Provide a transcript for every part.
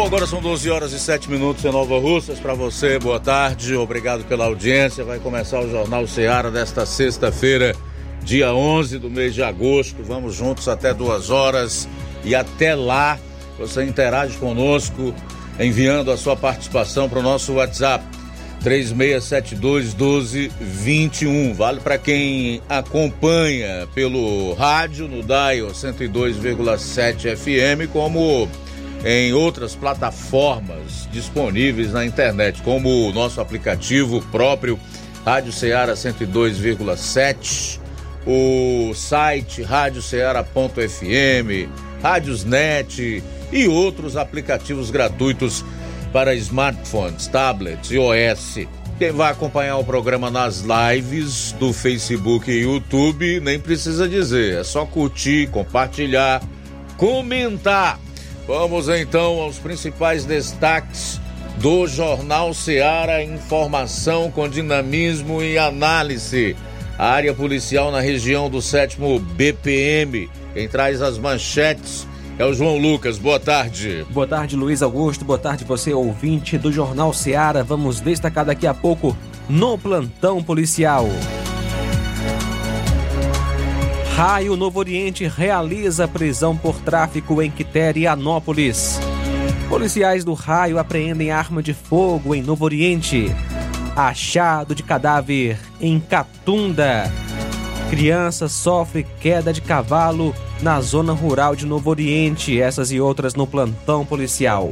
Bom, agora são 12 horas e 7 minutos em Nova Russas. Para você, boa tarde, obrigado pela audiência. Vai começar o Jornal Seara desta sexta-feira, dia 11 do mês de agosto. Vamos juntos até duas horas e até lá você interage conosco enviando a sua participação para o nosso WhatsApp 3672 1221. Vale para quem acompanha pelo rádio no Dial 102,7 FM, como em outras plataformas disponíveis na internet, como o nosso aplicativo próprio Rádio Ceará 102,7, o site radioceara.fm, Rádiosnet e outros aplicativos gratuitos para smartphones, tablets e OS. Quem vai acompanhar o programa nas lives do Facebook e YouTube nem precisa dizer, é só curtir, compartilhar, comentar Vamos então aos principais destaques do Jornal Seara, informação com dinamismo e análise. A área policial na região do sétimo BPM. Quem traz as manchetes é o João Lucas. Boa tarde. Boa tarde, Luiz Augusto. Boa tarde, você ouvinte do Jornal Seara. Vamos destacar daqui a pouco no plantão policial. Raio Novo Oriente realiza prisão por tráfico em Quiterianópolis. Policiais do Raio apreendem arma de fogo em Novo Oriente. Achado de cadáver em Catunda. Criança sofre queda de cavalo na zona rural de Novo Oriente. Essas e outras no plantão policial.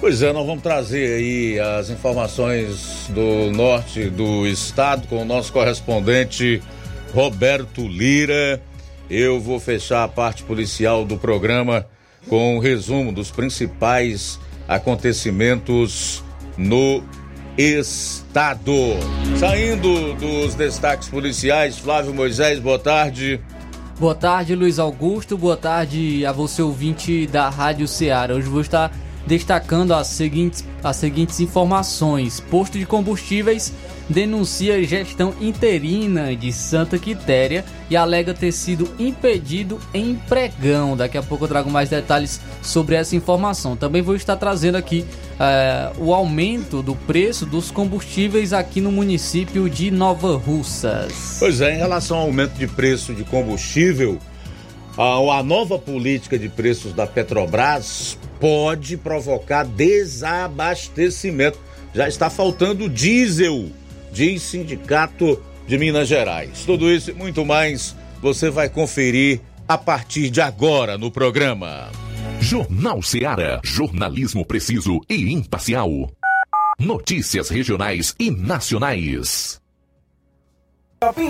Pois é, nós vamos trazer aí as informações do norte do estado com o nosso correspondente Roberto Lira. Eu vou fechar a parte policial do programa com um resumo dos principais acontecimentos no estado. Saindo dos destaques policiais, Flávio Moisés, boa tarde. Boa tarde, Luiz Augusto. Boa tarde a você, ouvinte da Rádio Ceará. Hoje vou estar destacando as seguintes, as seguintes informações: posto de combustíveis denuncia gestão interina de Santa Quitéria e alega ter sido impedido em pregão. Daqui a pouco eu trago mais detalhes sobre essa informação. Também vou estar trazendo aqui uh, o aumento do preço dos combustíveis aqui no município de Nova Russas. Pois é, em relação ao aumento de preço de combustível, a nova política de preços da Petrobras pode provocar desabastecimento. Já está faltando diesel, diz Sindicato de Minas Gerais. Tudo isso e muito mais você vai conferir a partir de agora no programa. Jornal Seara. Jornalismo preciso e imparcial. Notícias regionais e nacionais.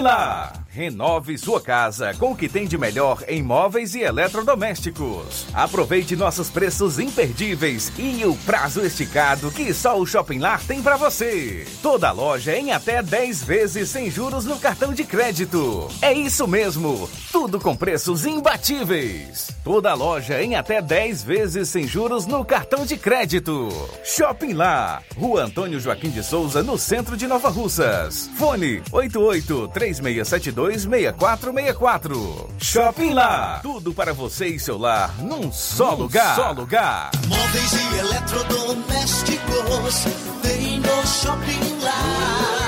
Lá. Renove sua casa com o que tem de melhor em móveis e eletrodomésticos. Aproveite nossos preços imperdíveis e o prazo esticado que só o Shopping Lar tem para você. Toda loja em até 10 vezes sem juros no cartão de crédito. É isso mesmo, tudo com preços imbatíveis. Toda loja em até 10 vezes sem juros no cartão de crédito. Shopping Lá, Rua Antônio Joaquim de Souza, no centro de Nova Russas. Fone 88 3672 6464. Shopping Lá. Tudo para você e seu lar num só num lugar. Só lugar. Móveis e eletrodomésticos tem no Shopping Lá.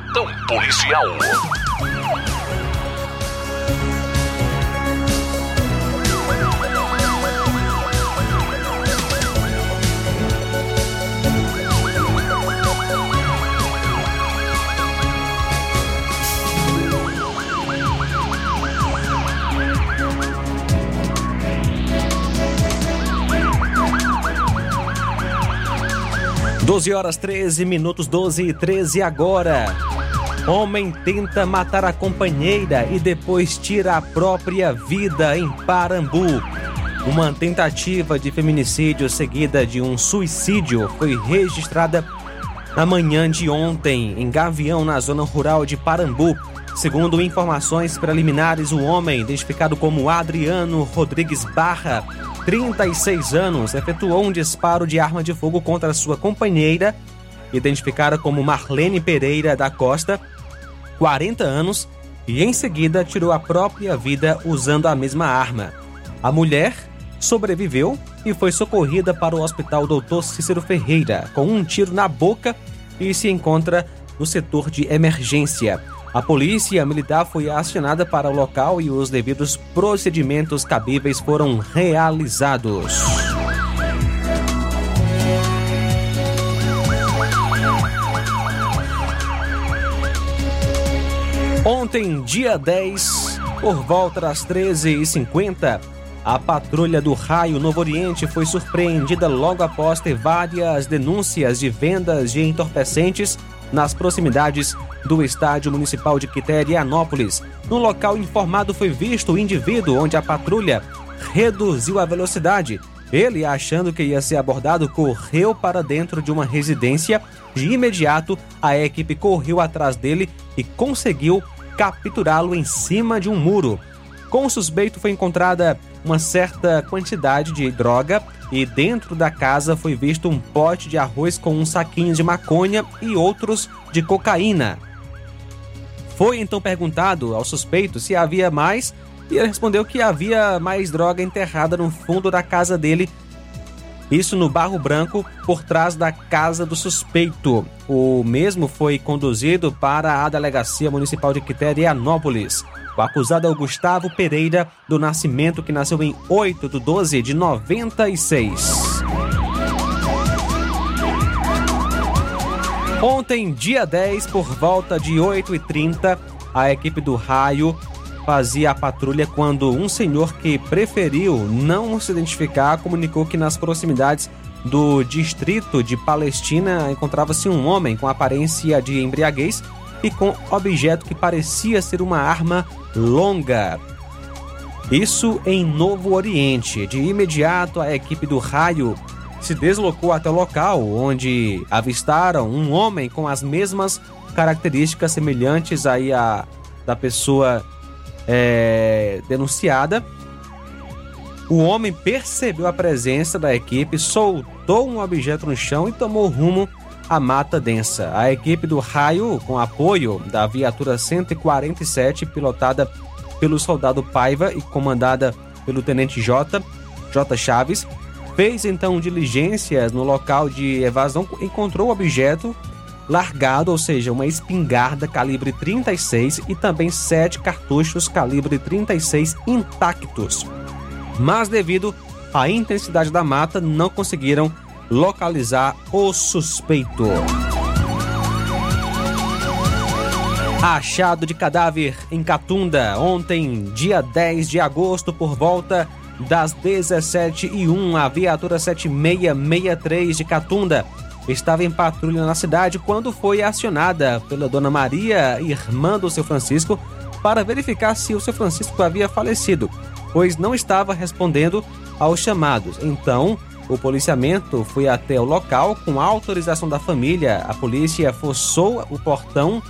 policial. Doze horas 13 minutos, 12 e 13 agora. Homem tenta matar a companheira e depois tira a própria vida em Parambu. Uma tentativa de feminicídio seguida de um suicídio foi registrada na manhã de ontem em Gavião, na zona rural de Parambu. Segundo informações preliminares, o homem, identificado como Adriano Rodrigues Barra, 36 anos, efetuou um disparo de arma de fogo contra sua companheira, identificada como Marlene Pereira da Costa, 40 anos, e em seguida tirou a própria vida usando a mesma arma. A mulher sobreviveu e foi socorrida para o Hospital Dr. Cícero Ferreira com um tiro na boca e se encontra no setor de emergência. A polícia militar foi acionada para o local e os devidos procedimentos cabíveis foram realizados. Ontem, dia 10, por volta das 13h50, a patrulha do Raio Novo Oriente foi surpreendida logo após ter várias denúncias de vendas de entorpecentes nas proximidades do estádio municipal de Quiterianópolis. No local informado foi visto o indivíduo onde a patrulha reduziu a velocidade. Ele, achando que ia ser abordado, correu para dentro de uma residência. De imediato, a equipe correu atrás dele e conseguiu capturá-lo em cima de um muro. Com o suspeito foi encontrada uma certa quantidade de droga e dentro da casa foi visto um pote de arroz com um saquinho de maconha e outros de cocaína. Foi então perguntado ao suspeito se havia mais e ele respondeu que havia mais droga enterrada no fundo da casa dele. Isso no Barro Branco, por trás da casa do suspeito. O mesmo foi conduzido para a Delegacia Municipal de Quiterianópolis. O acusado é o Gustavo Pereira do Nascimento, que nasceu em 8 de 12 de 96. Ontem, dia 10, por volta de 8h30, a equipe do Raio fazia a patrulha quando um senhor que preferiu não se identificar comunicou que nas proximidades do distrito de Palestina encontrava-se um homem com aparência de embriaguez e com objeto que parecia ser uma arma longa. Isso em Novo Oriente. De imediato, a equipe do raio se deslocou até o local, onde avistaram um homem com as mesmas características semelhantes aí a da pessoa é, denunciada. O homem percebeu a presença da equipe, soltou um objeto no chão e tomou rumo à mata densa. A equipe do raio, com apoio da viatura 147, pilotada pelo soldado Paiva e comandada pelo tenente J. J. Chaves, fez então diligências no local de evasão, encontrou o objeto largado, ou seja, uma espingarda calibre 36 e também sete cartuchos calibre 36 intactos. Mas devido à intensidade da mata, não conseguiram localizar o suspeito. Achado de cadáver em Catunda ontem, dia 10 de agosto, por volta das 17h01, a viatura 7663 de Catunda estava em patrulha na cidade quando foi acionada pela dona Maria, irmã do seu Francisco, para verificar se o seu Francisco havia falecido, pois não estava respondendo aos chamados. Então, o policiamento foi até o local com autorização da família. A polícia forçou o portão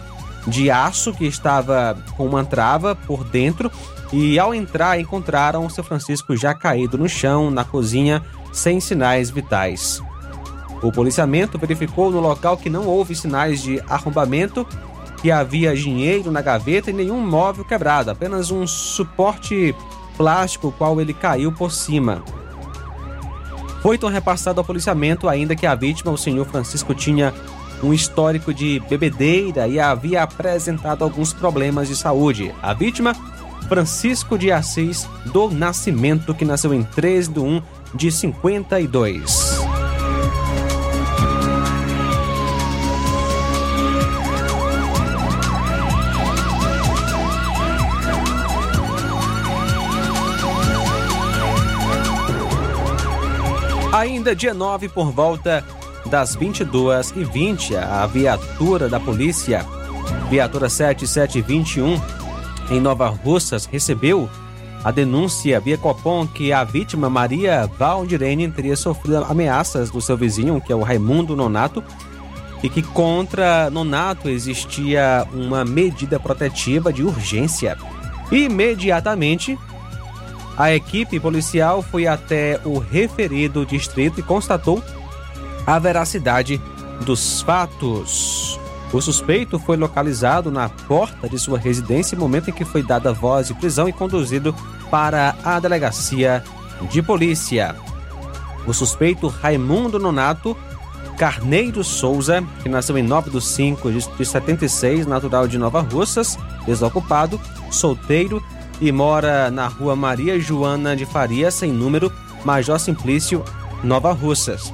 de aço que estava com uma trava por dentro e ao entrar encontraram o seu Francisco já caído no chão na cozinha sem sinais vitais. O policiamento verificou no local que não houve sinais de arrombamento, que havia dinheiro na gaveta e nenhum móvel quebrado, apenas um suporte plástico qual ele caiu por cima. Foi então repassado ao policiamento ainda que a vítima, o senhor Francisco, tinha um histórico de bebedeira e havia apresentado alguns problemas de saúde. A vítima, Francisco de Assis do Nascimento, que nasceu em 13 de 1 de 52. Ainda dia 9, por volta das 22h20, a viatura da polícia, viatura 7721, em Nova Russas, recebeu a denúncia via Copom que a vítima Maria Valdirene teria sofrido ameaças do seu vizinho, que é o Raimundo Nonato, e que contra Nonato existia uma medida protetiva de urgência. Imediatamente, a equipe policial foi até o referido distrito e constatou a veracidade dos fatos. O suspeito foi localizado na porta de sua residência momento em que foi dada voz de prisão e conduzido para a delegacia de polícia. O suspeito Raimundo Nonato Carneiro Souza, que nasceu em 9 de 5 de 76, natural de Nova Russas, desocupado, solteiro, e mora na rua Maria Joana de Faria, sem número, Major Simplício, Nova Russas.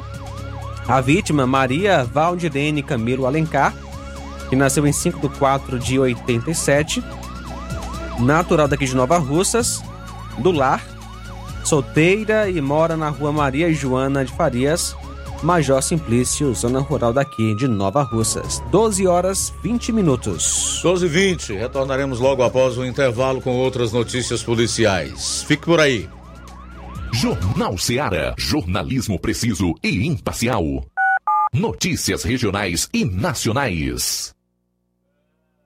A vítima, Maria Valdirene Camilo Alencar, que nasceu em 5 de 4 de 87, natural daqui de Nova Russas, do lar, solteira e mora na rua Maria Joana de Farias, Major Simplício, zona rural daqui de Nova Russas. 12 horas 20 minutos. 12 e 20 retornaremos logo após o intervalo com outras notícias policiais. Fique por aí. Jornal Seara. Jornalismo preciso e imparcial. Notícias regionais e nacionais.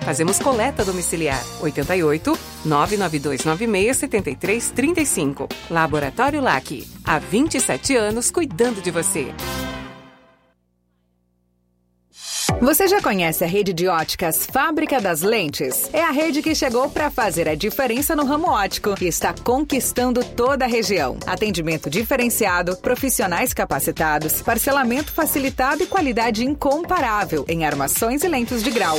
Fazemos coleta domiciliar 88 99296 7335. Laboratório LAC. Há 27 anos cuidando de você. Você já conhece a rede de óticas Fábrica das Lentes? É a rede que chegou para fazer a diferença no ramo óptico e está conquistando toda a região. Atendimento diferenciado, profissionais capacitados, parcelamento facilitado e qualidade incomparável em armações e lentes de grau.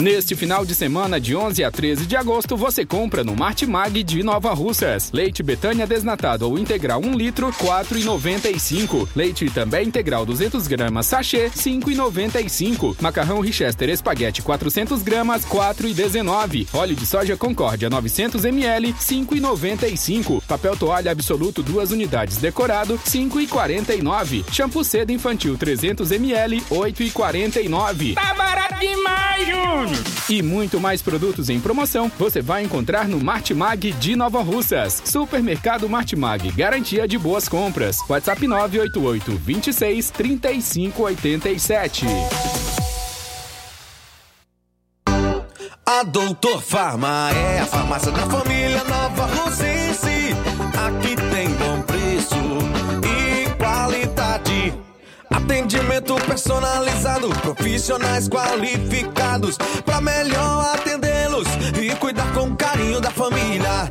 Neste final de semana, de 11 a 13 de agosto, você compra no Martimag de Nova Russas. Leite Betânia desnatado ou integral 1 litro, 4,95. Leite também integral 200 gramas sachê, 5,95. Macarrão Richester espaguete 400 gramas, 4,19. Óleo de soja Concórdia 900 ml, 5,95. Papel toalha absoluto duas unidades decorado, 5,49. Shampoo seda infantil 300 ml, 8,49. Tá barato demais, Júnior! E muito mais produtos em promoção você vai encontrar no Martimag de Nova Russas. Supermercado Martimag, garantia de boas compras. WhatsApp 988 26 35 87. A Doutor Farma é a farmácia da família Nova Rosense. Atendimento personalizado, profissionais qualificados para melhor atendê-los e cuidar com carinho da família.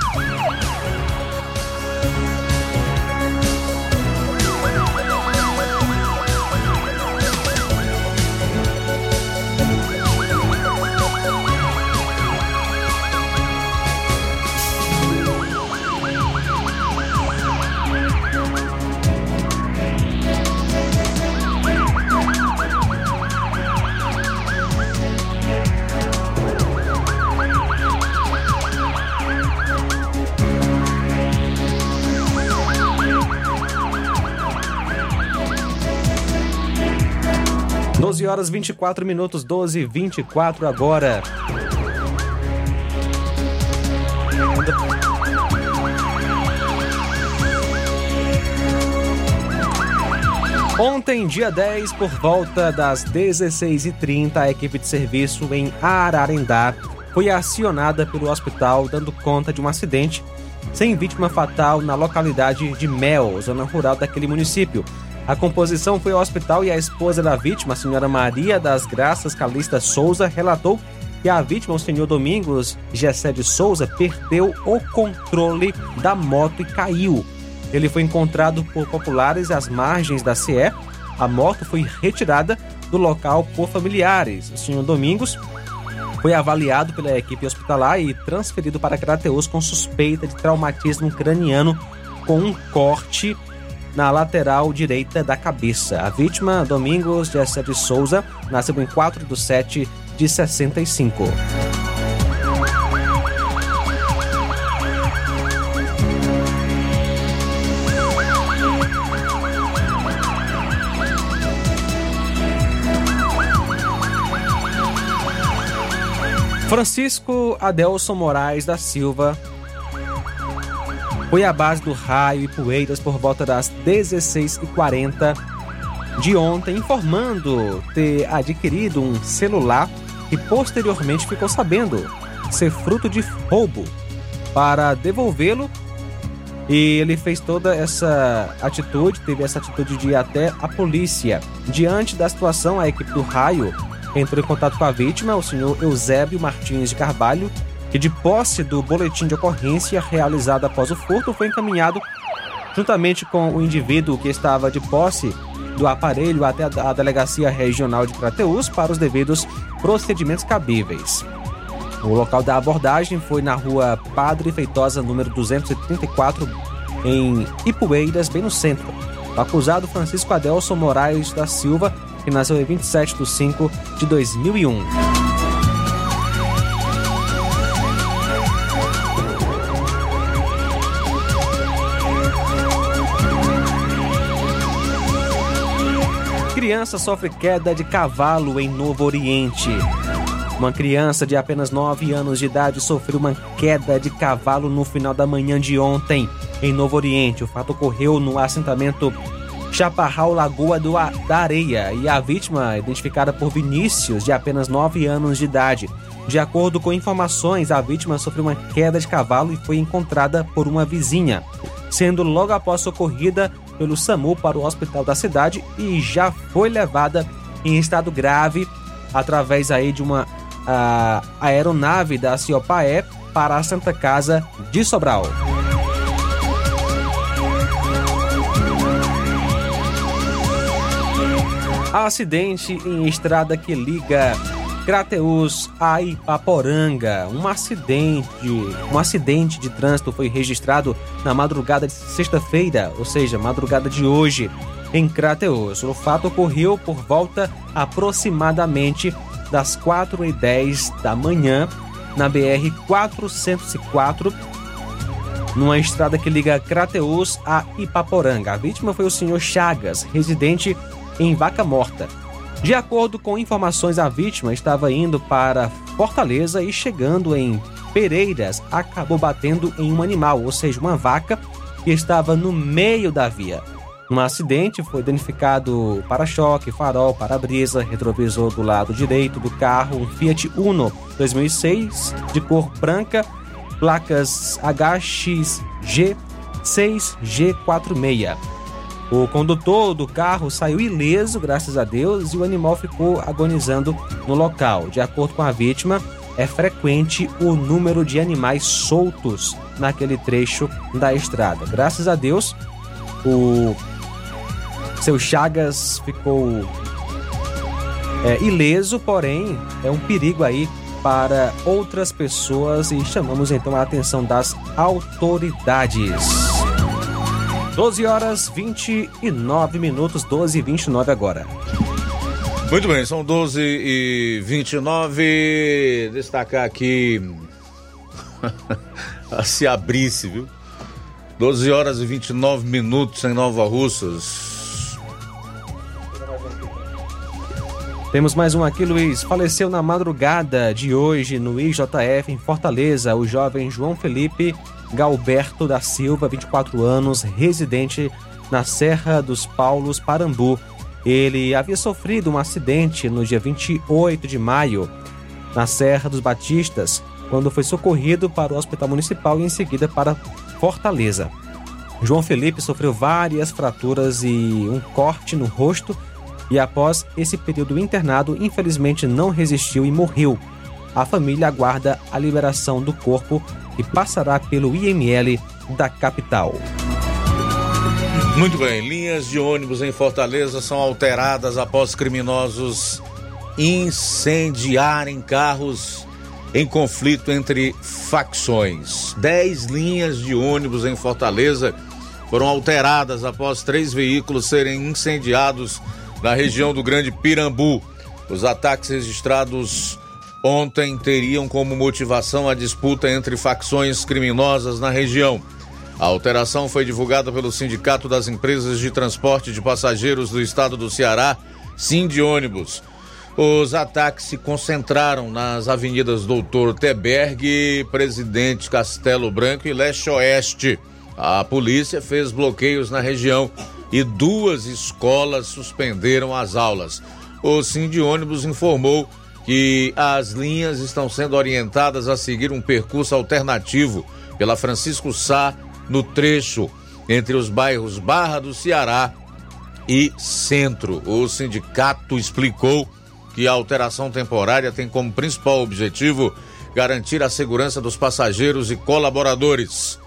Doze horas 24 minutos, 12 e 24 agora. Ontem, dia 10, por volta das 16h30, a equipe de serviço em Ararendá foi acionada pelo hospital dando conta de um acidente sem vítima fatal na localidade de Mel, zona rural daquele município. A composição foi ao hospital e a esposa da vítima, a senhora Maria das Graças Calista Souza, relatou que a vítima, o senhor Domingos Gessé de Souza, perdeu o controle da moto e caiu. Ele foi encontrado por populares às margens da CE. A moto foi retirada do local por familiares. O senhor Domingos foi avaliado pela equipe hospitalar e transferido para Crateus com suspeita de traumatismo craniano com um corte na lateral direita da cabeça. A vítima, Domingos Gessé de Souza, nasceu em 4 de 7 de 65. Francisco Adelson Moraes da Silva foi à base do Raio e Poeiras por volta das 16h40 de ontem, informando ter adquirido um celular e posteriormente ficou sabendo ser fruto de roubo. Para devolvê-lo, E ele fez toda essa atitude, teve essa atitude de ir até a polícia. Diante da situação, a equipe do raio entrou em contato com a vítima, o senhor Eusébio Martins de Carvalho, que de posse do boletim de ocorrência realizado após o furto foi encaminhado juntamente com o indivíduo que estava de posse do aparelho até a delegacia regional de Crateús para os devidos procedimentos cabíveis. O local da abordagem foi na rua Padre Feitosa, número 234, em Ipueiras, bem no centro. O acusado Francisco Adelson Moraes da Silva, que nasceu em 27 de 5 de 2001. Criança sofre queda de cavalo em Novo Oriente. Uma criança de apenas 9 anos de idade sofreu uma queda de cavalo no final da manhã de ontem, em Novo Oriente. O fato ocorreu no assentamento Chaparral Lagoa do A- da Areia e a vítima, identificada por Vinícius, de apenas 9 anos de idade. De acordo com informações, a vítima sofreu uma queda de cavalo e foi encontrada por uma vizinha, sendo logo após socorrida pelo SAMU para o hospital da cidade e já foi levada em estado grave através aí de uma ah, aeronave da Ciopaé para a Santa Casa de Sobral. Acidente em estrada que liga Crateús a Ipaporanga. Um acidente, um acidente de trânsito foi registrado na madrugada de sexta-feira, ou seja, madrugada de hoje, em Crateús. O fato ocorreu por volta aproximadamente das 4h10 da manhã na BR 404 numa estrada que liga Crateús a Ipaporanga. A vítima foi o senhor Chagas, residente em Vaca Morta. De acordo com informações, a vítima estava indo para Fortaleza e chegando em Pereiras, acabou batendo em um animal, ou seja, uma vaca que estava no meio da via. No acidente foi identificado para-choque, farol, para-brisa, retrovisor do lado direito do carro, um Fiat Uno 2006 de cor branca, placas HXG 6G46. O condutor do carro saiu ileso, graças a Deus, e o animal ficou agonizando no local. De acordo com a vítima, é frequente o número de animais soltos naquele trecho da estrada. Graças a Deus, o seu Chagas ficou é, ileso, porém é um perigo aí para outras pessoas e chamamos então a atenção das autoridades. 12 horas 29 minutos, 12 e 29 agora. Muito bem, são 12 e 29. Destacar aqui a se abrisse, viu? 12 horas e 29 minutos em Nova Russas. Temos mais um aqui, Luiz. Faleceu na madrugada de hoje no IJF em Fortaleza o jovem João Felipe Galberto da Silva, 24 anos, residente na Serra dos Paulos, Parambu. Ele havia sofrido um acidente no dia 28 de maio na Serra dos Batistas, quando foi socorrido para o Hospital Municipal e em seguida para Fortaleza. João Felipe sofreu várias fraturas e um corte no rosto e após esse período internado, infelizmente não resistiu e morreu. A família aguarda a liberação do corpo e passará pelo IML da capital. Muito bem, linhas de ônibus em Fortaleza são alteradas após criminosos incendiarem carros em conflito entre facções. Dez linhas de ônibus em Fortaleza foram alteradas após três veículos serem incendiados na região do Grande Pirambu. Os ataques registrados ontem teriam como motivação a disputa entre facções criminosas na região. A alteração foi divulgada pelo Sindicato das Empresas de Transporte de Passageiros do Estado do Ceará, Sind Ônibus. Os ataques se concentraram nas avenidas Doutor Teberg, Presidente Castelo Branco e Leste Oeste. A polícia fez bloqueios na região e duas escolas suspenderam as aulas. O Sind Ônibus informou que as linhas estão sendo orientadas a seguir um percurso alternativo pela Francisco Sá no trecho entre os bairros Barra do Ceará e Centro. O sindicato explicou que a alteração temporária tem como principal objetivo garantir a segurança dos passageiros e colaboradores.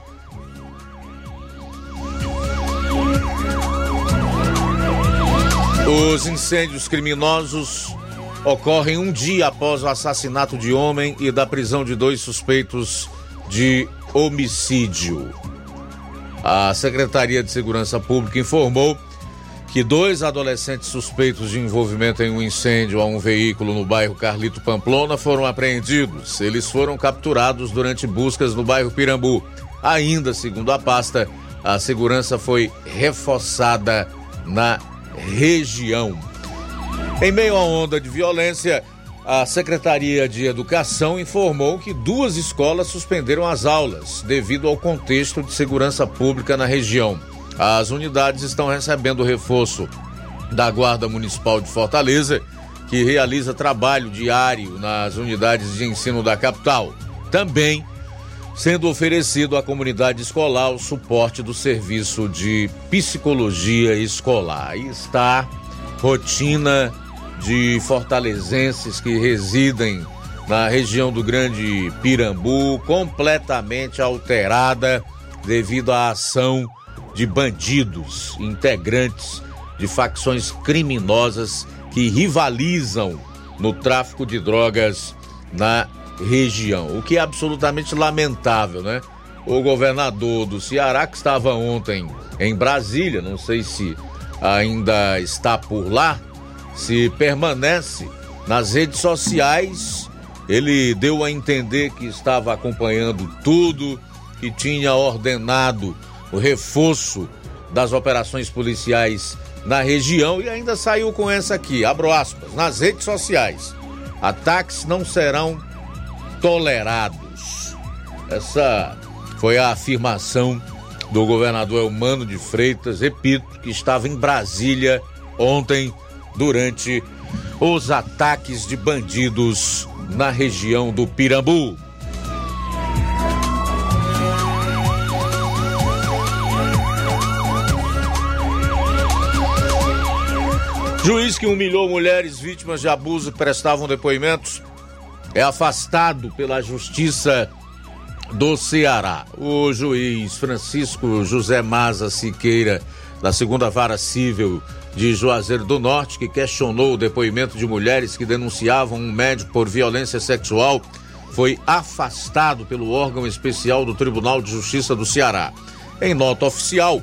Os incêndios criminosos ocorrem um dia após o assassinato de homem e da prisão de dois suspeitos de homicídio. A Secretaria de Segurança Pública informou que dois adolescentes suspeitos de envolvimento em um incêndio a um veículo no bairro Carlito Pamplona foram apreendidos. Eles foram capturados durante buscas no bairro Pirambu. Ainda, segundo a pasta, a segurança foi reforçada na região. Em meio à onda de violência, a Secretaria de Educação informou que duas escolas suspenderam as aulas devido ao contexto de segurança pública na região. As unidades estão recebendo reforço da Guarda Municipal de Fortaleza, que realiza trabalho diário nas unidades de ensino da capital. Também sendo oferecido à comunidade escolar o suporte do serviço de psicologia escolar. Aí está rotina de fortalezenses que residem na região do Grande Pirambu completamente alterada devido à ação de bandidos, integrantes de facções criminosas que rivalizam no tráfico de drogas na região, o que é absolutamente lamentável, né? O governador do Ceará, que estava ontem em Brasília, não sei se ainda está por lá, se permanece nas redes sociais, ele deu a entender que estava acompanhando tudo, que tinha ordenado o reforço das operações policiais na região e ainda saiu com essa aqui, abro aspas, nas redes sociais. Ataques não serão tolerados. Essa foi a afirmação do governador Elmano de Freitas, repito, que estava em Brasília ontem durante os ataques de bandidos na região do Pirambu. Juiz que humilhou mulheres vítimas de abuso que prestavam depoimentos é afastado pela Justiça do Ceará. O juiz Francisco José Maza Siqueira, da segunda vara civil de Juazeiro do Norte, que questionou o depoimento de mulheres que denunciavam um médico por violência sexual, foi afastado pelo órgão especial do Tribunal de Justiça do Ceará. Em nota oficial,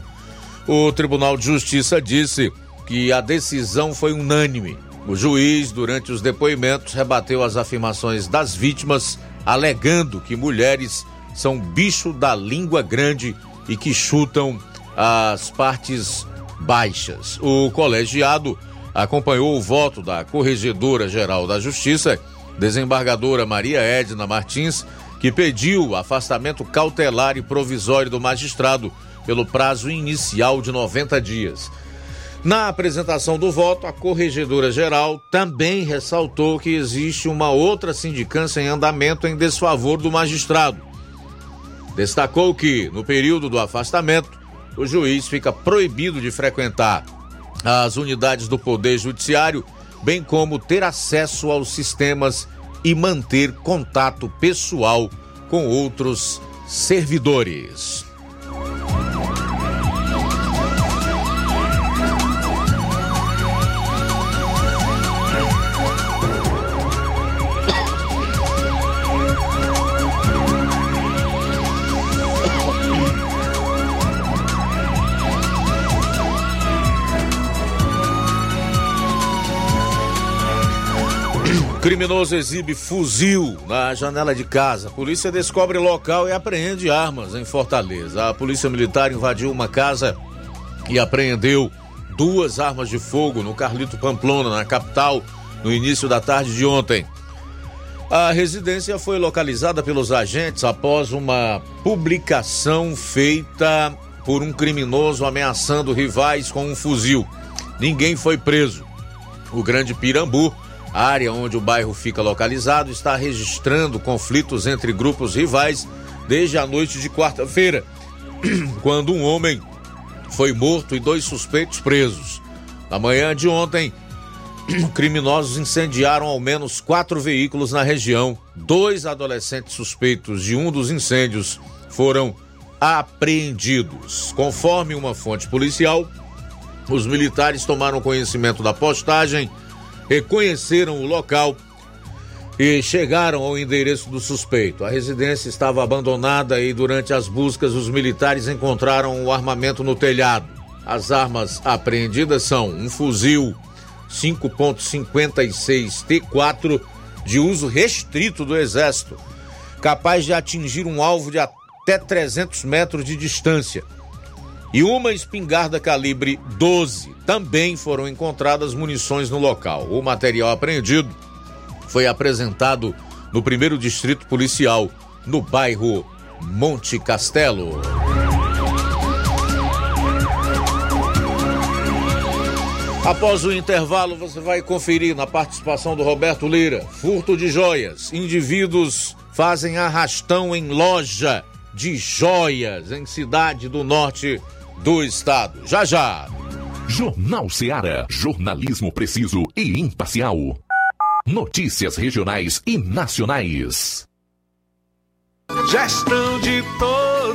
o Tribunal de Justiça disse que a decisão foi unânime. O juiz, durante os depoimentos, rebateu as afirmações das vítimas, alegando que mulheres são bicho da língua grande e que chutam as partes baixas. O colegiado acompanhou o voto da Corregedora Geral da Justiça, desembargadora Maria Edna Martins, que pediu afastamento cautelar e provisório do magistrado pelo prazo inicial de 90 dias. Na apresentação do voto, a Corregedora Geral também ressaltou que existe uma outra sindicância em andamento em desfavor do magistrado. Destacou que, no período do afastamento, o juiz fica proibido de frequentar as unidades do Poder Judiciário, bem como ter acesso aos sistemas e manter contato pessoal com outros servidores. Criminoso exibe fuzil na janela de casa. Polícia descobre local e apreende armas em Fortaleza. A Polícia Militar invadiu uma casa e apreendeu duas armas de fogo no Carlito Pamplona, na capital, no início da tarde de ontem. A residência foi localizada pelos agentes após uma publicação feita por um criminoso ameaçando rivais com um fuzil. Ninguém foi preso. O Grande Pirambu a área onde o bairro fica localizado está registrando conflitos entre grupos rivais desde a noite de quarta-feira. quando um homem foi morto e dois suspeitos presos. Na manhã de ontem, criminosos incendiaram ao menos quatro veículos na região. Dois adolescentes suspeitos de um dos incêndios foram apreendidos. Conforme uma fonte policial, os militares tomaram conhecimento da postagem, reconheceram o local e chegaram ao endereço do suspeito. A residência estava abandonada e durante as buscas os militares encontraram o armamento no telhado. As armas apreendidas são um fuzil 5.56 T4 de uso restrito do exército, capaz de atingir um alvo de até 300 metros de distância. E uma espingarda calibre 12. Também foram encontradas munições no local. O material apreendido foi apresentado no primeiro distrito policial, no bairro Monte Castelo. Após o intervalo, você vai conferir na participação do Roberto Lira: furto de joias. Indivíduos fazem arrastão em loja de joias em cidade do norte do estado. Já já. Jornal Seara. Jornalismo preciso e imparcial. Notícias regionais e nacionais. Gestão de todos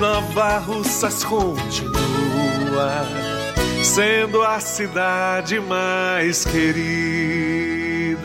Nova Russas continua sendo a cidade mais querida.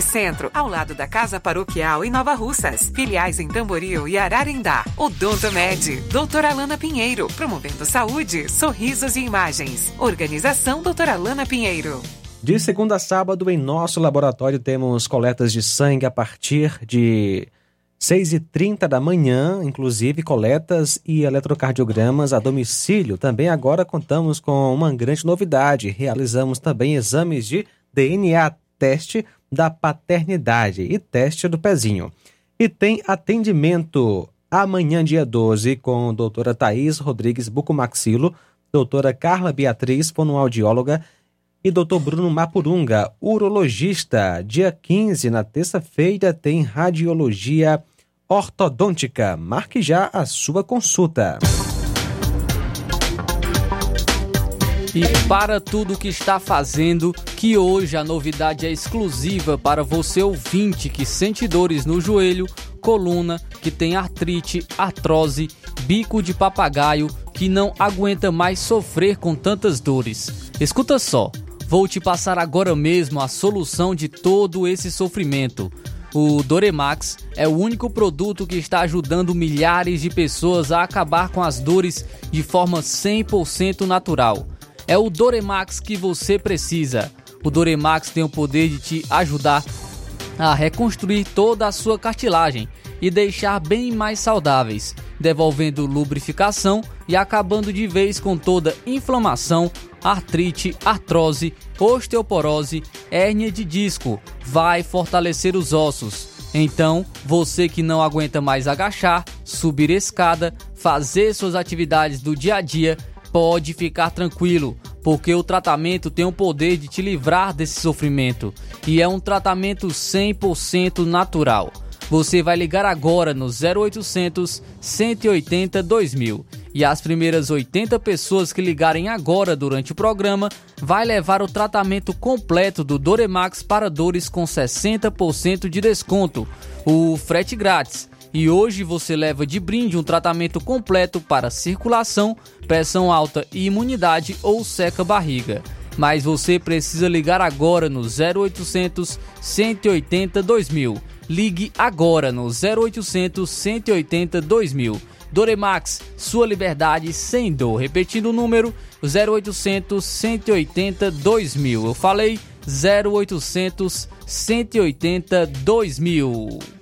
Centro, ao lado da Casa Paroquial em Nova Russas. Filiais em Tamboril e Ararindá. Odonto Med, doutora Alana Pinheiro, promovendo saúde, sorrisos e imagens. Organização doutora Alana Pinheiro. De segunda a sábado, em nosso laboratório, temos coletas de sangue a partir de 6h30 da manhã, inclusive coletas e eletrocardiogramas a domicílio. Também agora contamos com uma grande novidade. Realizamos também exames de DNA teste da paternidade e teste do pezinho. E tem atendimento amanhã, dia 12, com doutora Thaís Rodrigues Bucomaxilo, doutora Carla Beatriz, fonoaudióloga, e doutor Bruno Mapurunga, urologista. Dia 15, na terça-feira, tem radiologia ortodôntica. Marque já a sua consulta. E para tudo que está fazendo, que hoje a novidade é exclusiva para você ouvinte que sente dores no joelho, coluna, que tem artrite, artrose, bico de papagaio, que não aguenta mais sofrer com tantas dores. Escuta só, vou te passar agora mesmo a solução de todo esse sofrimento. O Doremax é o único produto que está ajudando milhares de pessoas a acabar com as dores de forma 100% natural. É o Doremax que você precisa. O Doremax tem o poder de te ajudar a reconstruir toda a sua cartilagem e deixar bem mais saudáveis, devolvendo lubrificação e acabando de vez com toda inflamação, artrite, artrose, osteoporose, hérnia de disco. Vai fortalecer os ossos. Então, você que não aguenta mais agachar, subir escada, fazer suas atividades do dia a dia, pode ficar tranquilo, porque o tratamento tem o poder de te livrar desse sofrimento. E é um tratamento 100% natural. Você vai ligar agora no 0800 180 2000 e as primeiras 80 pessoas que ligarem agora durante o programa vai levar o tratamento completo do Doremax para dores com 60% de desconto, o frete grátis. E hoje você leva de brinde um tratamento completo para circulação, pressão alta e imunidade ou seca barriga. Mas você precisa ligar agora no 0800 180 2000. Ligue agora no 0800 180 2000. Doremax, sua liberdade sem dor. Repetindo o número 0800 180 2000. Eu falei 0800 180 2000.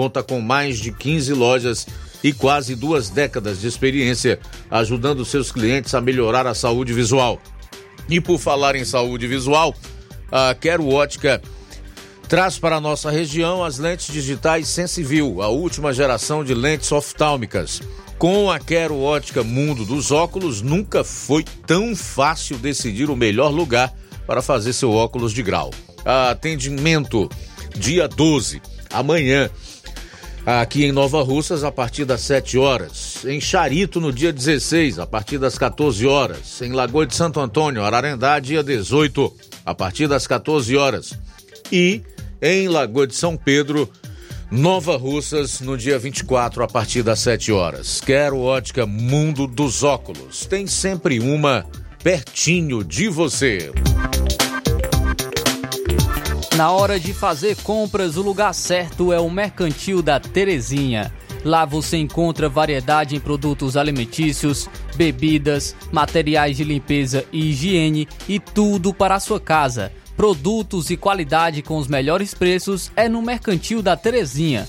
conta com mais de 15 lojas e quase duas décadas de experiência, ajudando seus clientes a melhorar a saúde visual. E por falar em saúde visual, a Quero Ótica traz para a nossa região as lentes digitais Sensiview, a última geração de lentes oftálmicas. Com a Quero Ótica Mundo dos Óculos, nunca foi tão fácil decidir o melhor lugar para fazer seu óculos de grau. Atendimento dia 12, amanhã, aqui em Nova Russas, a partir das 7 horas. Em Charito, no dia 16, a partir das 14 horas. Em Lagoa de Santo Antônio, Ararendá, dia 18, a partir das 14 horas. E em Lagoa de São Pedro, Nova Russas, no dia 24, a partir das 7 horas. Quero ótica Mundo dos Óculos. Tem sempre uma pertinho de você. Na hora de fazer compras, o lugar certo é o Mercantil da Terezinha. Lá você encontra variedade em produtos alimentícios, bebidas, materiais de limpeza e higiene e tudo para a sua casa. Produtos e qualidade com os melhores preços é no Mercantil da Terezinha.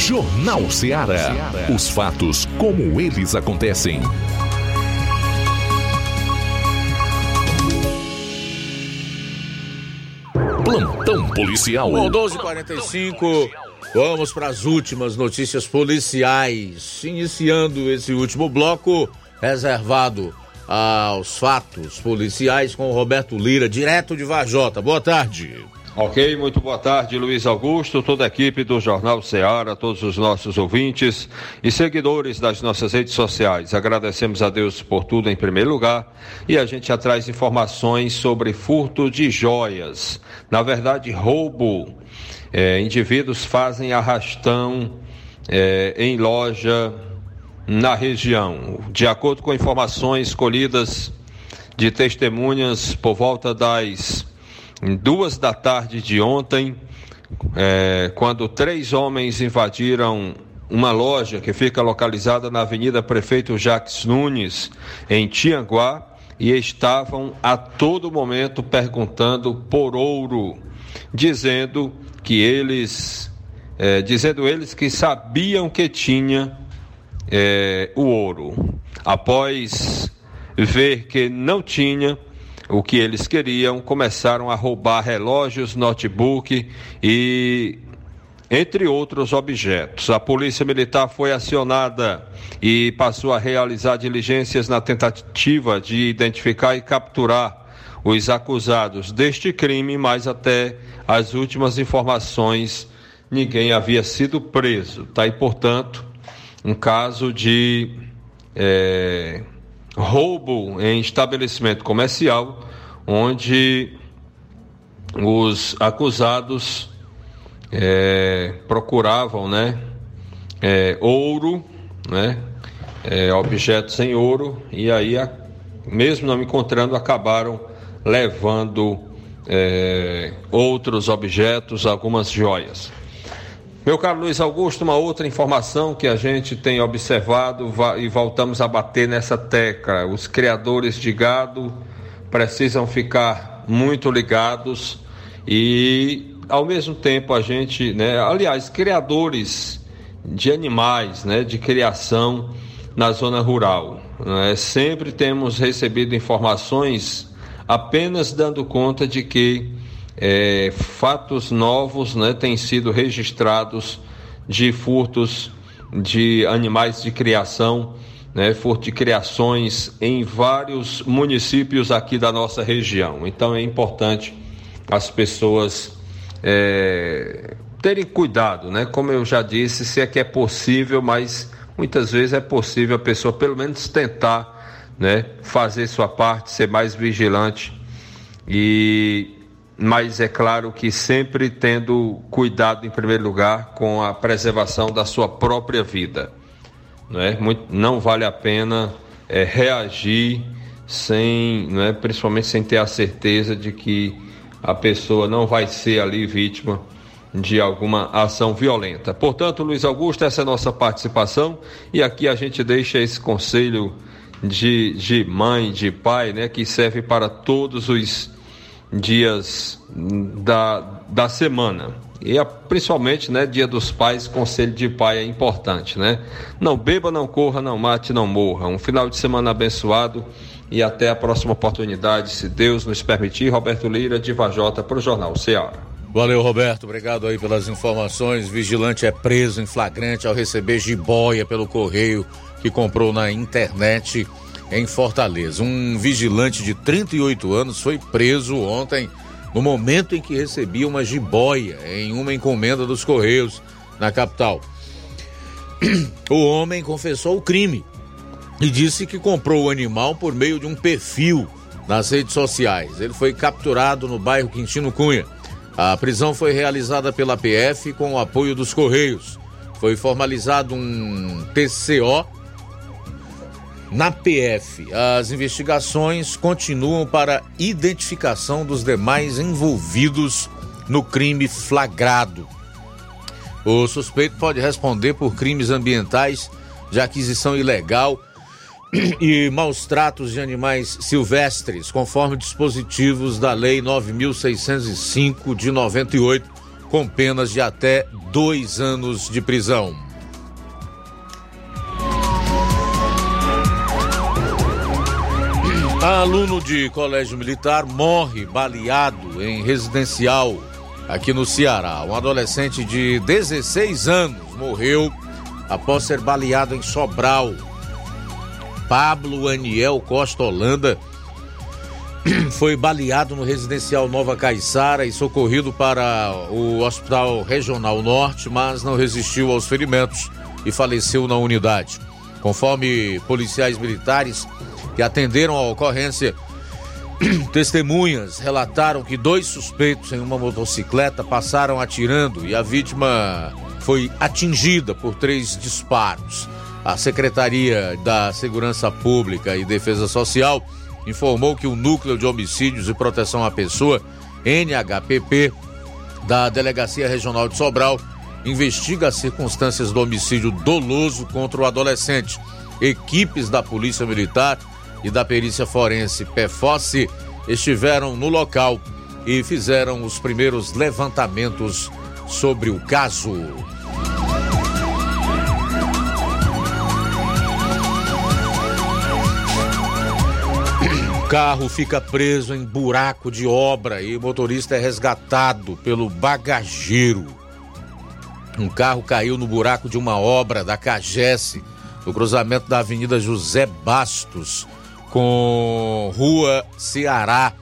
Jornal Ceará. Os fatos como eles acontecem. Plantão policial. Bom, 12h45. Vamos para as últimas notícias policiais. Iniciando esse último bloco reservado aos fatos policiais com Roberto Lira, direto de Vajota. Boa tarde. Ok, muito boa tarde, Luiz Augusto, toda a equipe do Jornal Ceará, todos os nossos ouvintes e seguidores das nossas redes sociais. Agradecemos a Deus por tudo em primeiro lugar e a gente traz informações sobre furto de joias. Na verdade, roubo. É, indivíduos fazem arrastão é, em loja na região. De acordo com informações colhidas de testemunhas por volta das em duas da tarde de ontem, é, quando três homens invadiram uma loja que fica localizada na Avenida Prefeito Jacques Nunes, em Tianguá, e estavam a todo momento perguntando por ouro, dizendo que eles, é, dizendo eles que sabiam que tinha é, o ouro. Após ver que não tinha, o que eles queriam, começaram a roubar relógios, notebook e entre outros objetos. A Polícia Militar foi acionada e passou a realizar diligências na tentativa de identificar e capturar os acusados deste crime, mas até as últimas informações ninguém havia sido preso. Tá? E, portanto, um caso de é, roubo em estabelecimento comercial, onde os acusados é, procuravam, né, é, ouro, né, é, objetos em ouro, e aí, a, mesmo não encontrando, acabaram levando é, outros objetos, algumas joias. Meu caro Luiz Augusto, uma outra informação que a gente tem observado e voltamos a bater nessa tecla: os criadores de gado precisam ficar muito ligados e, ao mesmo tempo, a gente, né, aliás, criadores de animais, né, de criação na zona rural. Né, sempre temos recebido informações apenas dando conta de que é, fatos novos né, têm sido registrados de furtos de animais de criação, né, furto de criações em vários municípios aqui da nossa região. Então é importante as pessoas é, terem cuidado, né? Como eu já disse, se é que é possível, mas muitas vezes é possível a pessoa pelo menos tentar, né, fazer sua parte, ser mais vigilante e mas é claro que sempre tendo cuidado em primeiro lugar com a preservação da sua própria vida. Não, é? Não vale a pena é, reagir sem, não é? principalmente sem ter a certeza de que a pessoa não vai ser ali vítima de alguma ação violenta. Portanto, Luiz Augusto, essa é a nossa participação e aqui a gente deixa esse conselho de, de mãe, de pai, né, que serve para todos os dias da, da semana. E principalmente, né, Dia dos Pais, conselho de pai é importante, né? Não beba, não corra, não mate, não morra. Um final de semana abençoado e até a próxima oportunidade, se Deus nos permitir. Roberto Lira, de Vajota, para o Jornal Ceará. Valeu, Roberto. Obrigado aí pelas informações. Vigilante é preso em flagrante ao receber jiboia pelo correio que comprou na internet em Fortaleza. Um vigilante de 38 anos foi preso ontem no momento em que recebia uma jiboia em uma encomenda dos Correios na capital. O homem confessou o crime e disse que comprou o animal por meio de um perfil nas redes sociais. Ele foi capturado no bairro Quintino Cunha. A prisão foi realizada pela PF com o apoio dos Correios. Foi formalizado um TCO na PF, as investigações continuam para identificação dos demais envolvidos no crime flagrado. O suspeito pode responder por crimes ambientais de aquisição ilegal e maus tratos de animais silvestres, conforme dispositivos da Lei 9605 de 98, com penas de até dois anos de prisão. Aluno de colégio militar morre baleado em residencial aqui no Ceará. Um adolescente de 16 anos morreu após ser baleado em Sobral. Pablo Aniel Costa Holanda foi baleado no residencial Nova Caiçara e socorrido para o Hospital Regional Norte, mas não resistiu aos ferimentos e faleceu na unidade. Conforme policiais militares, que atenderam a ocorrência, testemunhas relataram que dois suspeitos em uma motocicleta passaram atirando e a vítima foi atingida por três disparos. A Secretaria da Segurança Pública e Defesa Social informou que o Núcleo de Homicídios e Proteção à Pessoa, NHPP, da Delegacia Regional de Sobral, investiga as circunstâncias do homicídio doloso contra o adolescente. Equipes da Polícia Militar e da perícia forense PFOSSE estiveram no local e fizeram os primeiros levantamentos sobre o caso. Carro fica preso em buraco de obra e o motorista é resgatado pelo bagageiro. Um carro caiu no buraco de uma obra da Cagesse, no cruzamento da Avenida José Bastos, com Rua Ceará,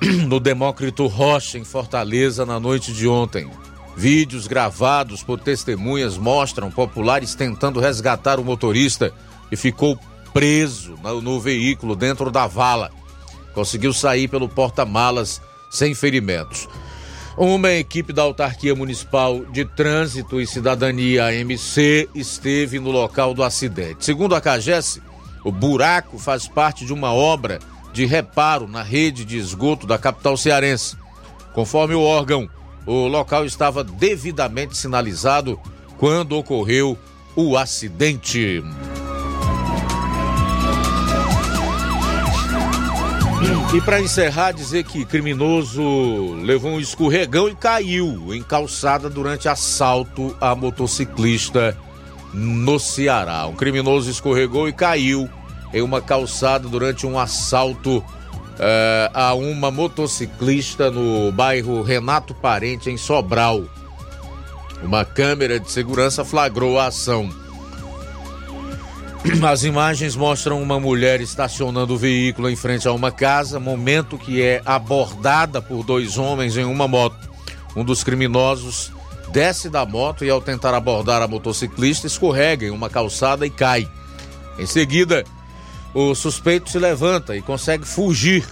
no Demócrito Rocha, em Fortaleza, na noite de ontem. Vídeos gravados por testemunhas mostram populares tentando resgatar o motorista que ficou preso no, no veículo dentro da vala. Conseguiu sair pelo porta-malas sem ferimentos. Uma equipe da Autarquia Municipal de Trânsito e Cidadania AMC esteve no local do acidente. Segundo a CAGES, o buraco faz parte de uma obra de reparo na rede de esgoto da capital cearense. Conforme o órgão, o local estava devidamente sinalizado quando ocorreu o acidente. E para encerrar, dizer que criminoso levou um escorregão e caiu em calçada durante assalto a motociclista no Ceará. Um criminoso escorregou e caiu em uma calçada durante um assalto eh, a uma motociclista no bairro Renato Parente, em Sobral. Uma câmera de segurança flagrou a ação. As imagens mostram uma mulher estacionando o veículo em frente a uma casa, momento que é abordada por dois homens em uma moto. Um dos criminosos desce da moto e, ao tentar abordar a motociclista, escorrega em uma calçada e cai. Em seguida, o suspeito se levanta e consegue fugir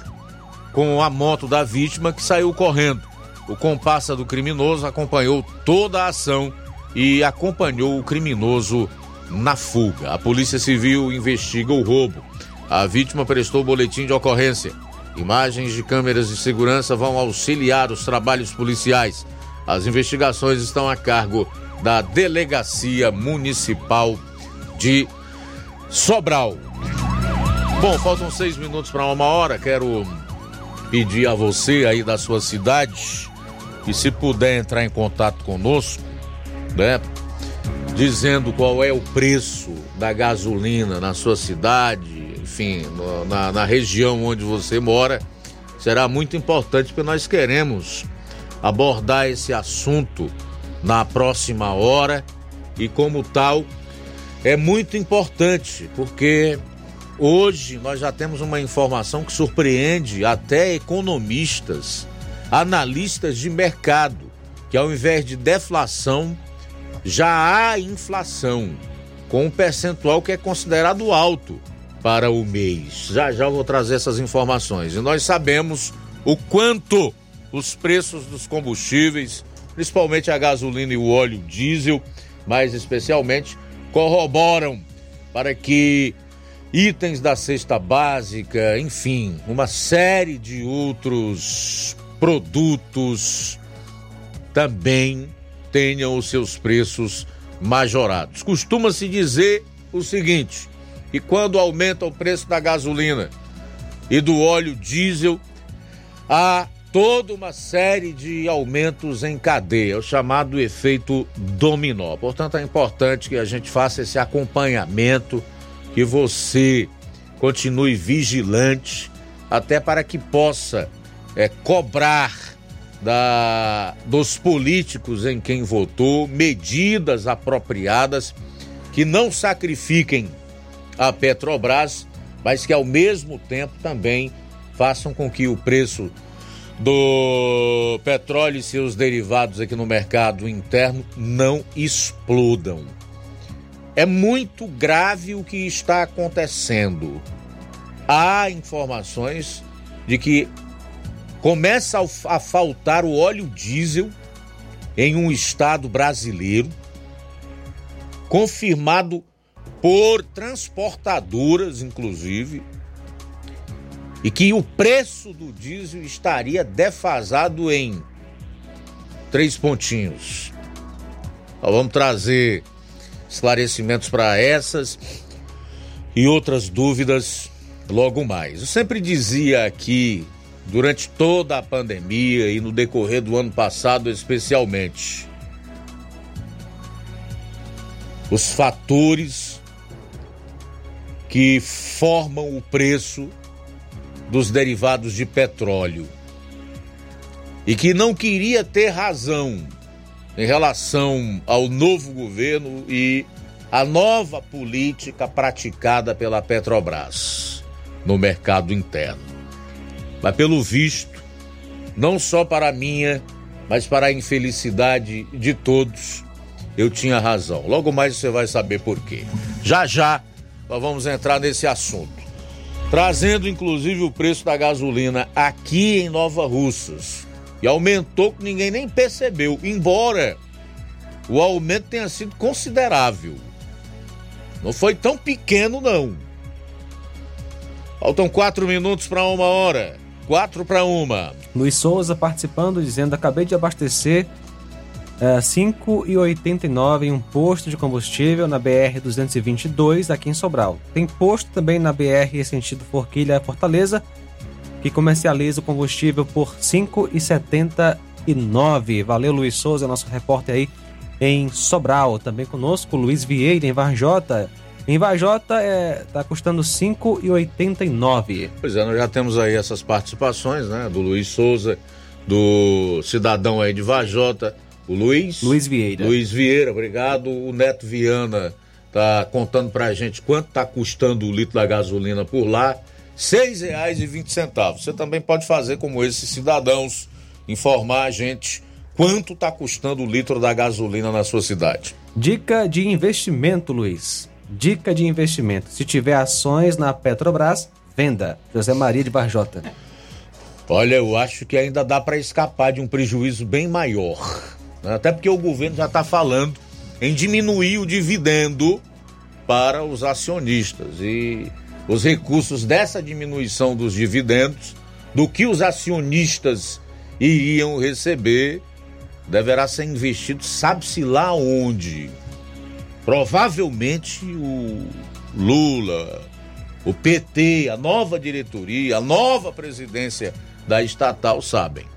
com a moto da vítima que saiu correndo. O comparsa do criminoso acompanhou toda a ação e acompanhou o criminoso na fuga. A Polícia Civil investiga o roubo. A vítima prestou boletim de ocorrência. Imagens de câmeras de segurança vão auxiliar os trabalhos policiais. As investigações estão a cargo da Delegacia Municipal de Sobral. Bom, faltam seis minutos para uma hora. Quero pedir a você aí da sua cidade que, se puder entrar em contato conosco, né, dizendo qual é o preço da gasolina na sua cidade, enfim, na, na região onde você mora, será muito importante porque nós queremos abordar esse assunto na próxima hora e, como tal, é muito importante porque hoje nós já temos uma informação que surpreende até economistas, analistas de mercado, que ao invés de deflação, já há inflação, com um percentual que é considerado alto para o mês. Já já vou trazer essas informações. E nós sabemos o quanto os preços dos combustíveis, principalmente a gasolina e o óleo diesel, mais especialmente, corroboram para que itens da cesta básica, enfim, uma série de outros produtos também tenham os seus preços majorados. Costuma-se dizer o seguinte: que quando aumenta o preço da gasolina e do óleo diesel, há toda uma série de aumentos em cadeia, o chamado efeito dominó. Portanto, é importante que a gente faça esse acompanhamento, que você continue vigilante, até para que possa é, cobrar da, dos políticos em quem votou, medidas apropriadas que não sacrifiquem a Petrobras, mas que ao mesmo tempo também façam com que o preço do petróleo e seus derivados aqui no mercado interno não explodam. É muito grave o que está acontecendo. Há informações de que começa a faltar o óleo diesel em um estado brasileiro, confirmado por transportadoras, inclusive, e que o preço do diesel estaria defasado em três pontinhos. Vamos trazer esclarecimentos para essas e outras dúvidas logo mais. Eu sempre dizia aqui durante toda a pandemia e no decorrer do ano passado, especialmente. Os fatores que formam o preço dos derivados de petróleo e que não queria ter razão em relação ao novo governo e a nova política praticada pela Petrobras no mercado interno. Mas pelo visto, não só para a minha, mas para a infelicidade de todos, eu tinha razão. Logo mais você vai saber por quê. Já já nós vamos entrar nesse assunto. Trazendo inclusive o preço da gasolina aqui em Nova Russas. E aumentou que ninguém nem percebeu, embora o aumento tenha sido considerável. Não foi tão pequeno, não. Faltam quatro minutos para uma hora. quatro para uma. Luiz Souza participando, dizendo: Acabei de abastecer é, 5,89 em um posto de combustível na BR-222 aqui em Sobral. Tem posto também na BR sentido Forquilha Fortaleza que comercializa o combustível por 5,79. Valeu, Luiz Souza, nosso repórter aí em Sobral. Também conosco, Luiz Vieira, em Varjota. Em Varjota é, tá custando 5,89. Pois é, nós já temos aí essas participações, né? Do Luiz Souza, do cidadão aí de Varjota, o Luiz. Luiz Vieira. Luiz Vieira, obrigado. O Neto Viana tá contando pra gente quanto tá custando o litro da gasolina por lá. R$ 6,20. Você também pode fazer como esses cidadãos, informar a gente quanto está custando o litro da gasolina na sua cidade. Dica de investimento, Luiz. Dica de investimento. Se tiver ações na Petrobras, venda. José Maria de Barjota. Olha, eu acho que ainda dá para escapar de um prejuízo bem maior. Né? Até porque o governo já está falando em diminuir o dividendo para os acionistas. E os recursos dessa diminuição dos dividendos, do que os acionistas iriam receber, deverá ser investido, sabe-se lá onde. Provavelmente o Lula, o PT, a nova diretoria, a nova presidência da estatal sabem.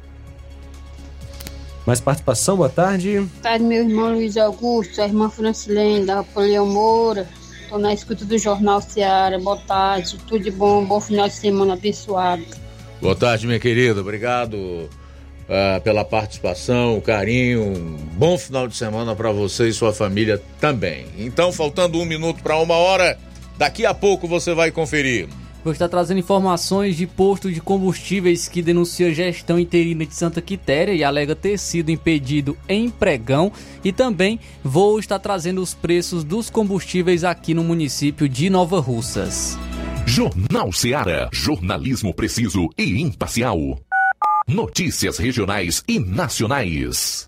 Mais participação, boa tarde. Boa tarde, meu irmão Luiz Augusto, a irmã Francilene, da Napoleão Moura. Estou na escuta do Jornal Seara. Boa tarde, tudo de bom, bom final de semana abençoado. Boa tarde, minha querida. Obrigado ah, pela participação, o carinho. Um bom final de semana para você e sua família também. Então, faltando um minuto para uma hora, daqui a pouco você vai conferir. Vou estar trazendo informações de posto de combustíveis que denuncia gestão interina de Santa Quitéria e alega ter sido impedido em pregão. E também vou estar trazendo os preços dos combustíveis aqui no município de Nova Russas. Jornal Seara. Jornalismo preciso e imparcial. Notícias regionais e nacionais.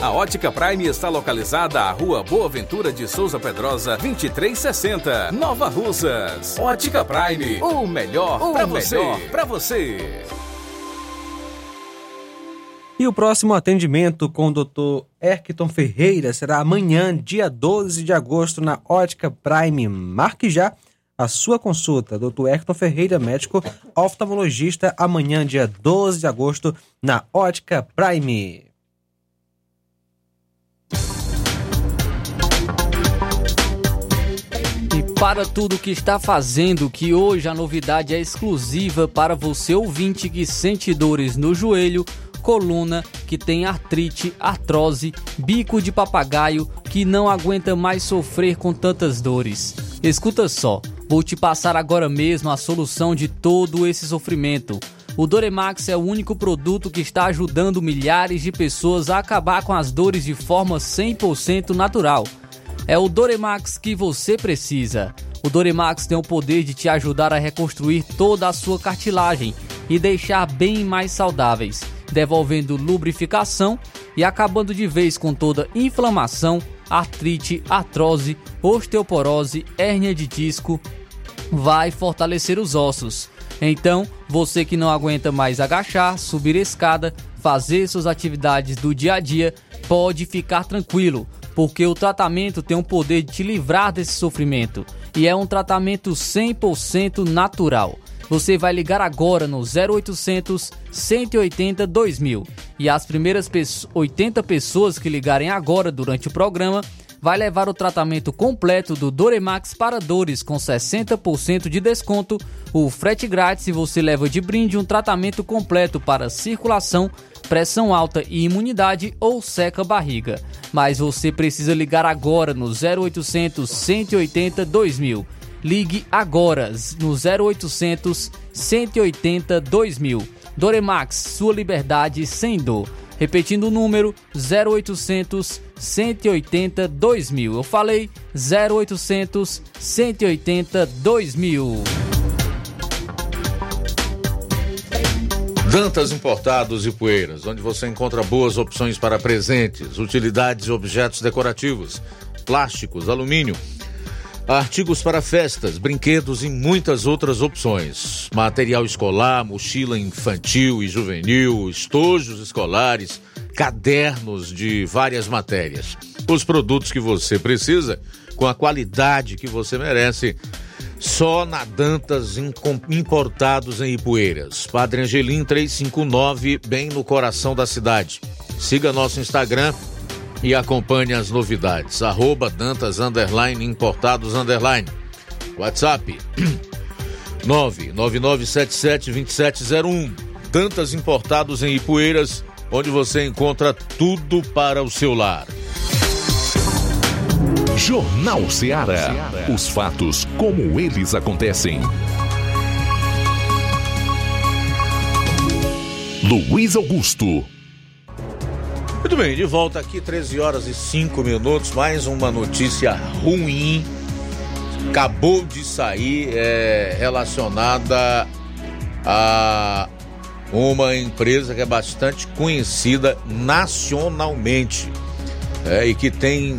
A Ótica Prime está localizada à Rua Boa Ventura de Souza Pedrosa, 2360, Nova Russas. Ótica Prime. O melhor para você. Para você. E o próximo atendimento com o Dr. Erkton Ferreira será amanhã, dia 12 de agosto, na Ótica Prime. Marque já a sua consulta. Dr. Erkton Ferreira, médico oftalmologista, amanhã, dia 12 de agosto, na Ótica Prime. Para tudo que está fazendo, que hoje a novidade é exclusiva para você ouvinte que sente dores no joelho, coluna, que tem artrite, artrose, bico de papagaio, que não aguenta mais sofrer com tantas dores. Escuta só, vou te passar agora mesmo a solução de todo esse sofrimento. O Doremax é o único produto que está ajudando milhares de pessoas a acabar com as dores de forma 100% natural. É o Doremax que você precisa. O Doremax tem o poder de te ajudar a reconstruir toda a sua cartilagem e deixar bem mais saudáveis, devolvendo lubrificação e acabando de vez com toda inflamação, artrite, artrose, osteoporose, hérnia de disco. Vai fortalecer os ossos. Então, você que não aguenta mais agachar, subir escada, fazer suas atividades do dia a dia, pode ficar tranquilo, porque o tratamento tem o poder de te livrar desse sofrimento e é um tratamento 100% natural. Você vai ligar agora no 0800 180 2000 e as primeiras 80 pessoas que ligarem agora durante o programa vai levar o tratamento completo do Doremax para dores com 60% de desconto, o frete grátis e você leva de brinde um tratamento completo para circulação, pressão alta e imunidade ou seca barriga. Mas você precisa ligar agora no 0800 180 2000. Ligue agora no 0800 180 2000. Doremax, sua liberdade sem dor. Repetindo o número 0800 180 2000. Eu falei 0800 180 2000. Dantas Importados e Poeiras, onde você encontra boas opções para presentes, utilidades e objetos decorativos, plásticos, alumínio, artigos para festas, brinquedos e muitas outras opções. Material escolar, mochila infantil e juvenil, estojos escolares, cadernos de várias matérias. Os produtos que você precisa, com a qualidade que você merece, só na Dantas Importados em Ipueiras. Padre Angelim 359, bem no coração da cidade. Siga nosso Instagram e acompanhe as novidades. Arroba Dantas Underline Importados Underline. WhatsApp 999772701. Dantas Importados em Ipueiras, onde você encontra tudo para o seu lar. Jornal Ceará. Os fatos como eles acontecem. Luiz Augusto. Muito bem, de volta aqui, 13 horas e 5 minutos. Mais uma notícia ruim. Acabou de sair é, relacionada a uma empresa que é bastante conhecida nacionalmente é, e que tem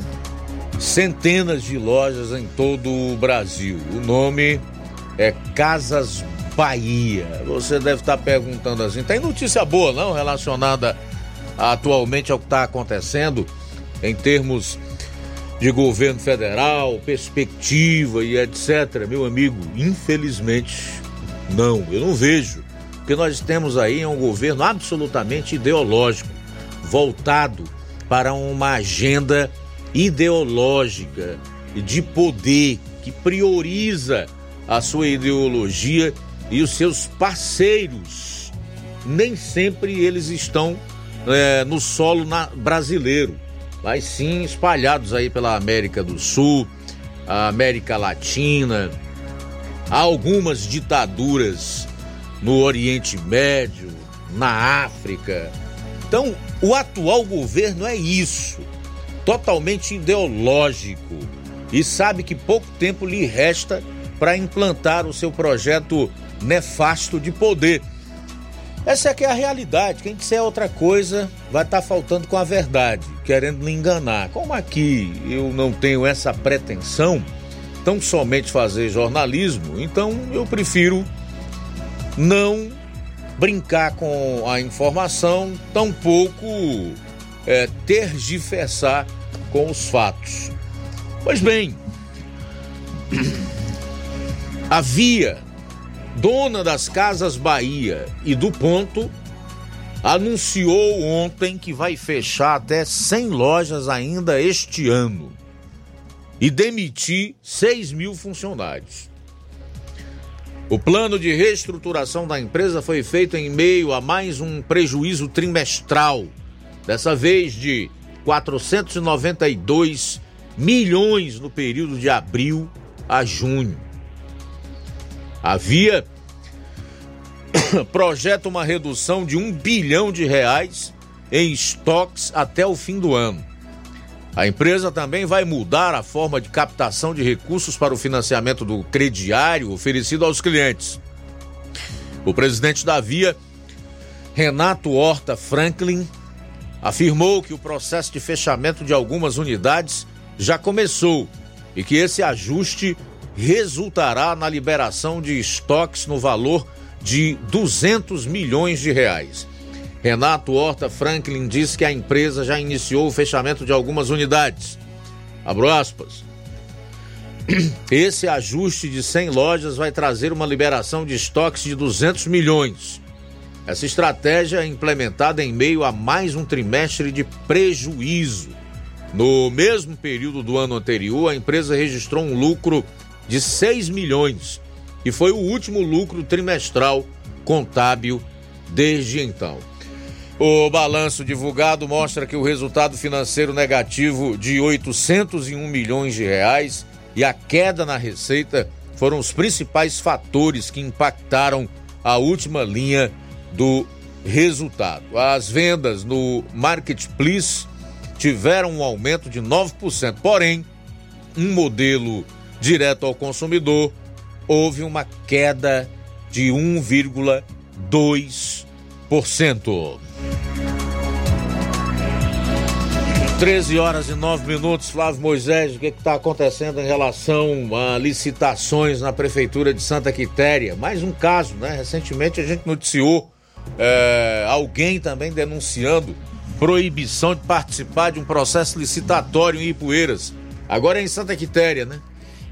centenas de lojas em todo o Brasil. O nome é Casas Bahia. Você deve estar perguntando assim: tem notícia boa não relacionada atualmente ao que está acontecendo em termos de governo federal, perspectiva e etc. Meu amigo, infelizmente não, eu não vejo. Porque nós temos aí um governo absolutamente ideológico, voltado para uma agenda ideológica de poder que prioriza a sua ideologia e os seus parceiros. Nem sempre eles estão é, no solo na, brasileiro, mas sim espalhados aí pela América do Sul, a América Latina, há algumas ditaduras no Oriente Médio, na África. Então, o atual governo é isso, totalmente ideológico e sabe que pouco tempo lhe resta para implantar o seu projeto nefasto de poder. Essa é que é a realidade. Quem disser outra coisa vai estar tá faltando com a verdade, querendo lhe enganar. Como aqui eu não tenho essa pretensão, tão somente fazer jornalismo, então eu prefiro não brincar com a informação, tampouco é, tergiversar com os fatos. Pois bem, havia dona das Casas Bahia e do Ponto, anunciou ontem que vai fechar até 100 lojas ainda este ano e demitir 6 mil funcionários. O plano de reestruturação da empresa foi feito em meio a mais um prejuízo trimestral, dessa vez de 492 milhões no período de abril a junho. Havia projeta uma redução de um bilhão de reais em estoques até o fim do ano. A empresa também vai mudar a forma de captação de recursos para o financiamento do crediário oferecido aos clientes. O presidente da Via, Renato Horta Franklin, afirmou que o processo de fechamento de algumas unidades já começou e que esse ajuste resultará na liberação de estoques no valor de 200 milhões de reais. Renato Horta Franklin diz que a empresa já iniciou o fechamento de algumas unidades. Abro aspas. Esse ajuste de 100 lojas vai trazer uma liberação de estoques de 200 milhões. Essa estratégia é implementada em meio a mais um trimestre de prejuízo. No mesmo período do ano anterior, a empresa registrou um lucro de 6 milhões e foi o último lucro trimestral contábil desde então. O balanço divulgado mostra que o resultado financeiro negativo de 801 milhões de reais e a queda na receita foram os principais fatores que impactaram a última linha do resultado. As vendas no Marketplace tiveram um aumento de 9%, porém, um modelo direto ao consumidor, houve uma queda de 1,2%. 13 horas e 9 minutos, Flávio Moisés, o que está acontecendo em relação a licitações na Prefeitura de Santa Quitéria? Mais um caso, né? Recentemente a gente noticiou é, alguém também denunciando proibição de participar de um processo licitatório em Ipueiras. Agora é em Santa Quitéria, né?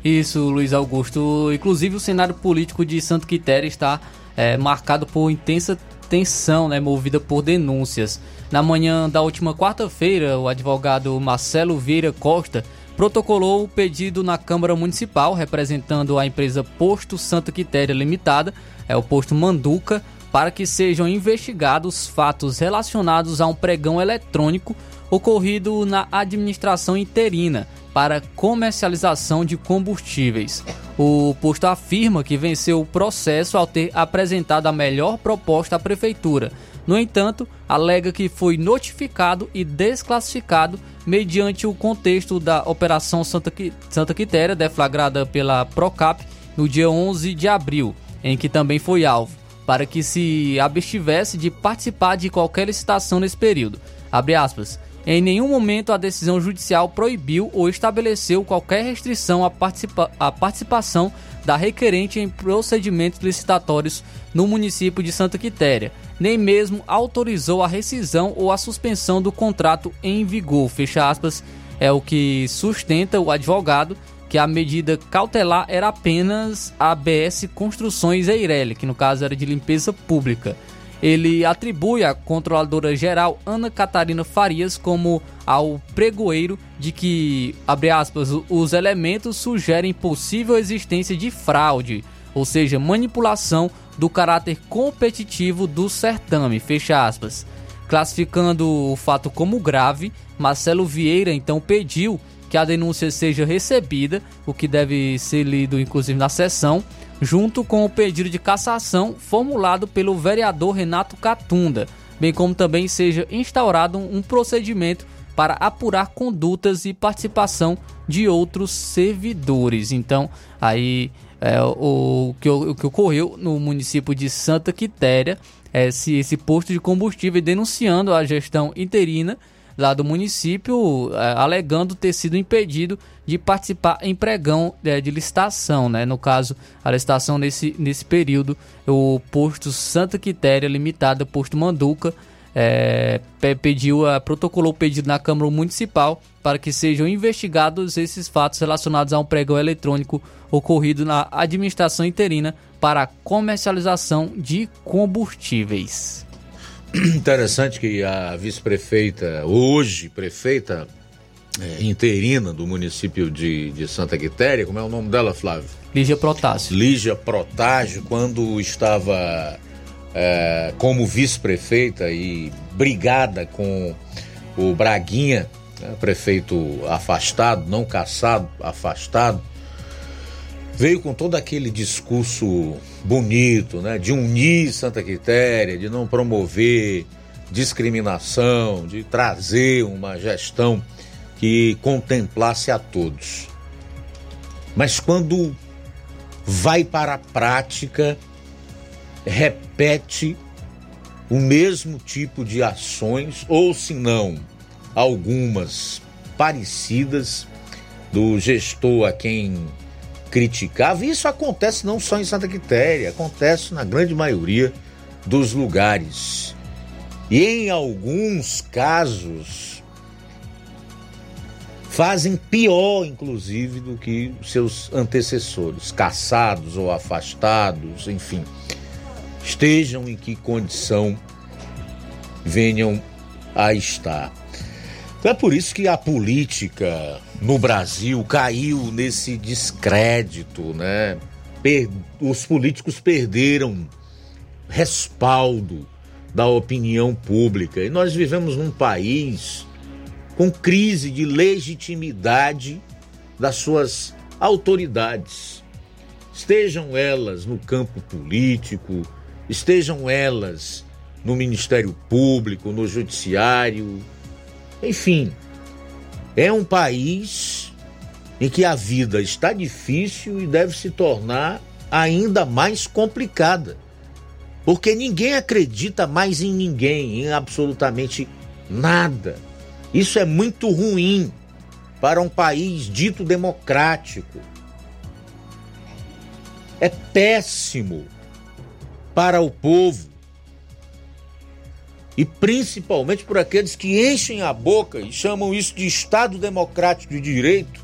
Isso, Luiz Augusto. Inclusive, o cenário político de Santa Quitéria está é, marcado por intensa tensão, né, movida por denúncias. Na manhã da última quarta-feira, o advogado Marcelo Vieira Costa protocolou o pedido na Câmara Municipal, representando a empresa Posto Santa Quitéria Limitada, é o posto Manduca, para que sejam investigados fatos relacionados a um pregão eletrônico ocorrido na administração interina para comercialização de combustíveis. O posto afirma que venceu o processo ao ter apresentado a melhor proposta à prefeitura. No entanto, alega que foi notificado e desclassificado mediante o contexto da Operação Santa, Santa Quitéria, deflagrada pela Procap no dia 11 de abril, em que também foi alvo, para que se abstivesse de participar de qualquer licitação nesse período. Abre aspas. Em nenhum momento a decisão judicial proibiu ou estabeleceu qualquer restrição à, participa à participação da requerente em procedimentos licitatórios no município de Santa Quitéria, nem mesmo autorizou a rescisão ou a suspensão do contrato em vigor. Fecha aspas, é o que sustenta o advogado que a medida cautelar era apenas a ABS Construções Eireli, que no caso era de limpeza pública ele atribui à controladora geral Ana Catarina Farias como ao pregoeiro de que, abre aspas, os elementos sugerem possível existência de fraude, ou seja, manipulação do caráter competitivo do certame, fecha aspas. Classificando o fato como grave, Marcelo Vieira então pediu que a denúncia seja recebida, o que deve ser lido inclusive na sessão, junto com o pedido de cassação formulado pelo vereador Renato Catunda, bem como também seja instaurado um procedimento para apurar condutas e participação de outros servidores. Então, aí é, o, que, o que ocorreu no município de Santa Quitéria, é esse, esse posto de combustível denunciando a gestão interina lá do município, é, alegando ter sido impedido de participar em pregão é, de licitação, né? No caso, a licitação nesse, nesse período, o posto Santa Quitéria Limitada, posto Manduca, é, pediu, a, protocolou o pedido na Câmara Municipal para que sejam investigados esses fatos relacionados a um pregão eletrônico ocorrido na administração interina para comercialização de combustíveis. Interessante que a vice-prefeita, hoje prefeita é, interina do município de, de Santa Quitéria, como é o nome dela, Flávio? Lígia Protásio. Lígia Protásio, quando estava é, como vice-prefeita e brigada com o Braguinha, né, prefeito afastado, não caçado, afastado, veio com todo aquele discurso bonito, né, de unir Santa Quitéria, de não promover discriminação, de trazer uma gestão que contemplasse a todos. Mas quando vai para a prática, repete o mesmo tipo de ações, ou se não, algumas parecidas do gestor a quem criticava. Isso acontece não só em Santa Quitéria, acontece na grande maioria dos lugares. E em alguns casos fazem pior, inclusive, do que seus antecessores, caçados ou afastados, enfim estejam em que condição venham a estar. Então é por isso que a política no Brasil caiu nesse descrédito, né? Per os políticos perderam respaldo da opinião pública e nós vivemos num país com crise de legitimidade das suas autoridades, estejam elas no campo político, estejam elas no Ministério Público, no Judiciário, enfim. É um país em que a vida está difícil e deve se tornar ainda mais complicada. Porque ninguém acredita mais em ninguém, em absolutamente nada. Isso é muito ruim para um país dito democrático. É péssimo para o povo e principalmente por aqueles que enchem a boca e chamam isso de Estado Democrático de Direito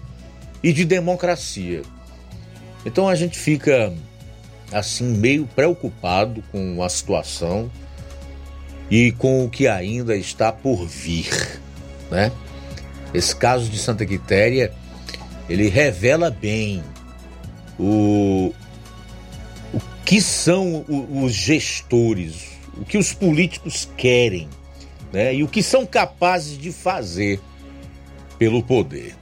e de democracia. Então a gente fica assim meio preocupado com a situação e com o que ainda está por vir, né? Esse caso de Santa Quitéria, ele revela bem o, que são os gestores, o que os políticos querem, né? E o que são capazes de fazer pelo poder.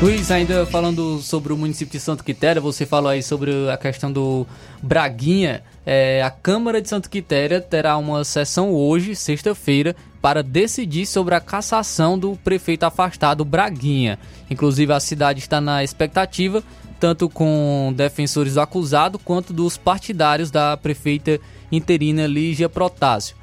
Luiz, ainda falando sobre o município de Santo Quitéria, você falou aí sobre a questão do Braguinha. É, a Câmara de Santo Quitéria terá uma sessão hoje, sexta-feira, para decidir sobre a cassação do prefeito afastado Braguinha. Inclusive, a cidade está na expectativa tanto com defensores do acusado quanto dos partidários da prefeita interina Lígia Protásio.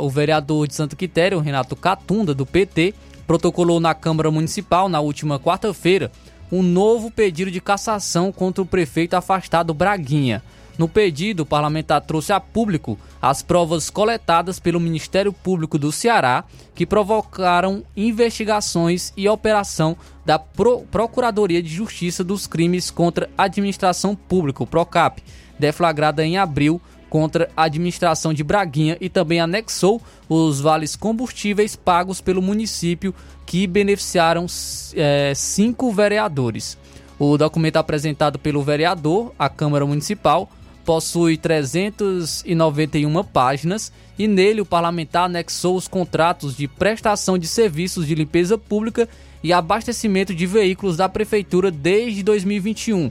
O vereador de Santo Quitério, Renato Catunda, do PT, protocolou na Câmara Municipal na última quarta-feira um novo pedido de cassação contra o prefeito afastado Braguinha. No pedido, o parlamentar trouxe a público as provas coletadas pelo Ministério Público do Ceará que provocaram investigações e operação da Pro Procuradoria de Justiça dos Crimes contra a Administração Pública, o PROCAP, deflagrada em abril contra a administração de Braguinha e também anexou os vales combustíveis pagos pelo município que beneficiaram é, cinco vereadores. O documento apresentado pelo vereador à Câmara Municipal possui 391 páginas e nele o parlamentar anexou os contratos de prestação de serviços de limpeza pública e abastecimento de veículos da prefeitura desde 2021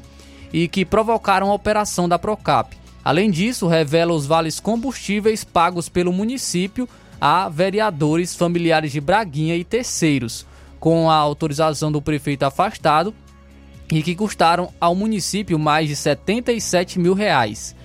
e que provocaram a operação da Procap. Além disso, revela os vales combustíveis pagos pelo município a vereadores, familiares de Braguinha e terceiros, com a autorização do prefeito afastado e que custaram ao município mais de 77 mil reais.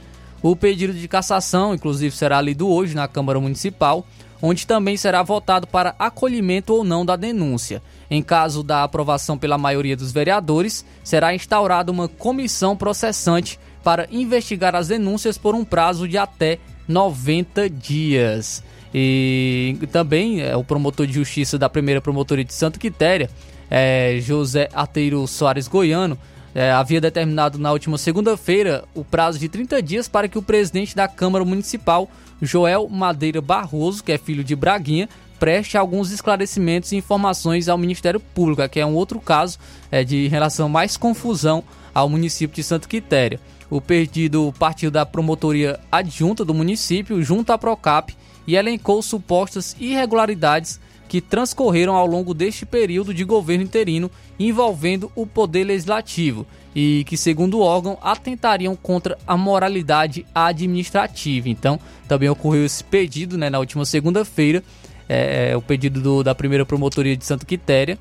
O pedido de cassação, inclusive, será lido hoje na Câmara Municipal, onde também será votado para acolhimento ou não da denúncia. Em caso da aprovação pela maioria dos vereadores, será instaurada uma comissão processante para investigar as denúncias por um prazo de até 90 dias. E também é, o promotor de justiça da primeira promotoria de Santa Quitéria, é, José Ateiro Soares Goiano, é, havia determinado na última segunda-feira o prazo de 30 dias para que o presidente da Câmara Municipal, Joel Madeira Barroso, que é filho de Braguinha, preste alguns esclarecimentos e informações ao Ministério Público, que é um outro caso é, de relação mais confusão ao município de Santa Quitéria. O pedido partiu da promotoria adjunta do município junto à Procap e elencou supostas irregularidades que transcorreram ao longo deste período de governo interino envolvendo o poder legislativo e que, segundo o órgão, atentariam contra a moralidade administrativa. Então, também ocorreu esse pedido né, na última segunda-feira, é, é, o pedido do, da primeira promotoria de Santa Quitéria,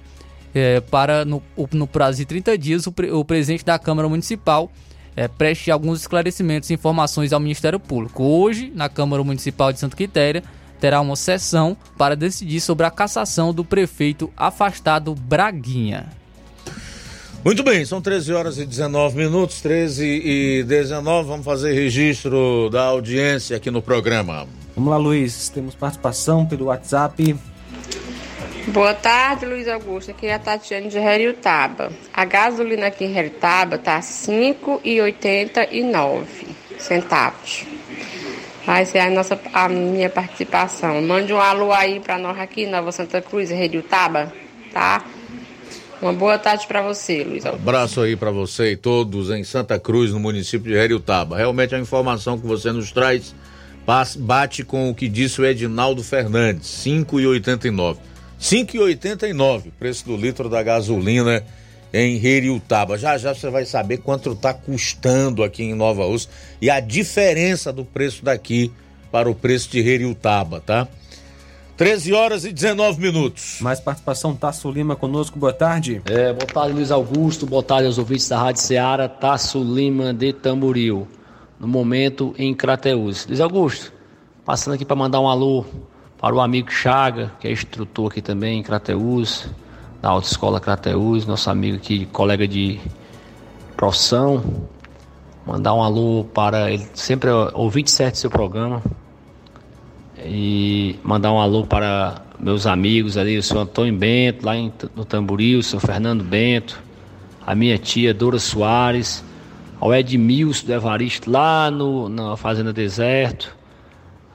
é, para, no, no, prazo de 30 dias, o, pre, o presidente da Câmara Municipal é, preste alguns esclarecimentos e informações ao Ministério Público. Hoje, na Câmara Municipal de Santa Quitéria, terá uma sessão para decidir sobre a cassação do prefeito afastado Braguinha. Muito bem, são 13 horas e 19 minutos, 13 e 19. Vamos fazer registro da audiência aqui no programa. Vamos lá, Luiz. Temos participação pelo WhatsApp. Boa tarde, Luiz Augusto. Aqui é a Tatiane de Heriutaba. A gasolina aqui em Heriutaba tá R$ 5,89 centavos. Vai ser a, nossa, a minha participação. Mande um alô aí para nós aqui, Nova Santa Cruz, Taba, tá? Uma boa tarde para você, Luiz Augusto. Abraço aí para você e todos em Santa Cruz, no município de Taba. Realmente a informação que você nos traz bate com o que disse o Edinaldo Fernandes, 5,89. 5,89 preço do litro da gasolina em Heriutaba. Já já você vai saber quanto está custando aqui em Nova Rússia e a diferença do preço daqui para o preço de Heriutaba, tá? 13 horas e 19 minutos. Mais participação, Tasso Lima conosco, boa tarde. É, boa tarde, Luiz Augusto, boa tarde aos ouvintes da Rádio Ceará, Tasso Lima de Tamboril, no momento em Crateus. Luiz Augusto, passando aqui para mandar um alô para o amigo Chaga, que é instrutor aqui também em Crateus, da Autoescola Crateus, nosso amigo aqui, colega de profissão. Mandar um alô para ele, sempre ouvinte certo seu programa. E mandar um alô para meus amigos ali, o seu Antônio Bento, lá em, no Tamboril, o seu Fernando Bento, a minha tia Dora Soares, ao Edmilson do Evaristo, lá no, na Fazenda Deserto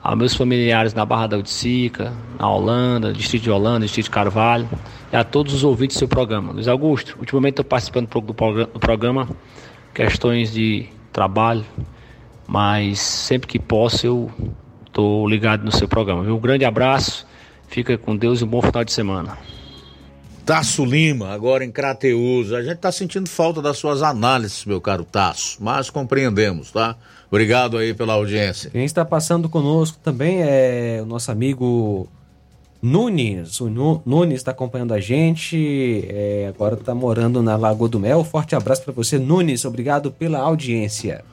aos meus familiares na Barra da Udicica, na Holanda, Distrito de Holanda, Distrito de Carvalho, e a todos os ouvintes do seu programa. Luiz Augusto, ultimamente estou participando do programa, questões de trabalho, mas sempre que posso eu estou ligado no seu programa. Um grande abraço, fica com Deus e um bom final de semana. Tasso Lima, agora em Crateus. A gente está sentindo falta das suas análises, meu caro Tasso, mas compreendemos, tá? Obrigado aí pela audiência. Quem está passando conosco também é o nosso amigo Nunes. O Nunes está acompanhando a gente, é, agora está morando na Lagoa do Mel. Forte abraço para você, Nunes. Obrigado pela audiência.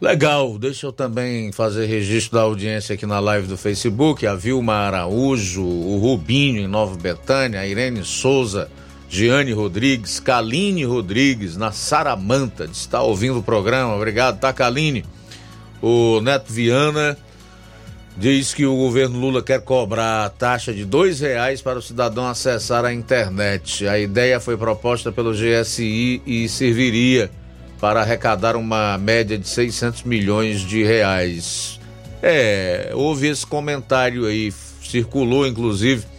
Legal, deixa eu também fazer registro da audiência aqui na live do Facebook. A Vilma Araújo, o Rubinho em Nova Betânia, a Irene Souza, Giane Rodrigues, Kaline Rodrigues, na Saramanta, está ouvindo o programa. Obrigado, tá, Kaline? O Neto Viana diz que o governo Lula quer cobrar a taxa de dois reais para o cidadão acessar a internet. A ideia foi proposta pelo GSI e serviria para arrecadar uma média de 600 milhões de reais. É, houve esse comentário aí, circulou inclusive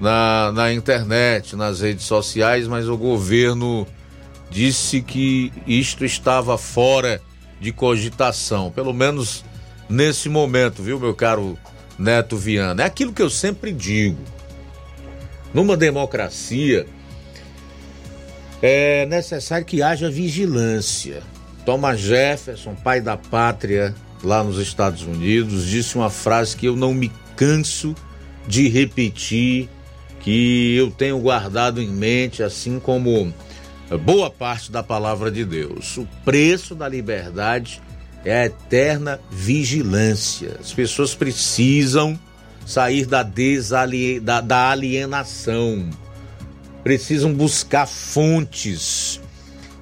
na, na internet, nas redes sociais, mas o governo disse que isto estava fora de cogitação, pelo menos nesse momento, viu, meu caro Neto Viana? É aquilo que eu sempre digo. Numa democracia, é necessário que haja vigilância. Thomas Jefferson, pai da pátria lá nos Estados Unidos, disse uma frase que eu não me canso de repetir, que eu tenho guardado em mente, assim como boa parte da palavra de Deus. O preço da liberdade é a eterna vigilância. As pessoas precisam sair da, desalie... da, da alienação, precisam buscar fontes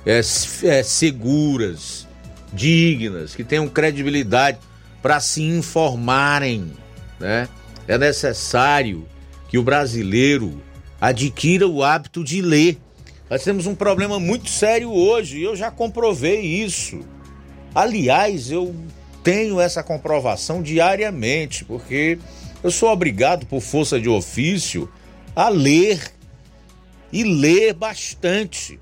é, é, seguras, dignas, que tenham credibilidade para se informarem. Né? É necessário que o brasileiro adquira o hábito de ler. Nós temos um problema muito sério hoje e eu já comprovei isso. Aliás, eu tenho essa comprovação diariamente, porque eu sou obrigado, por força de ofício, a ler e ler bastante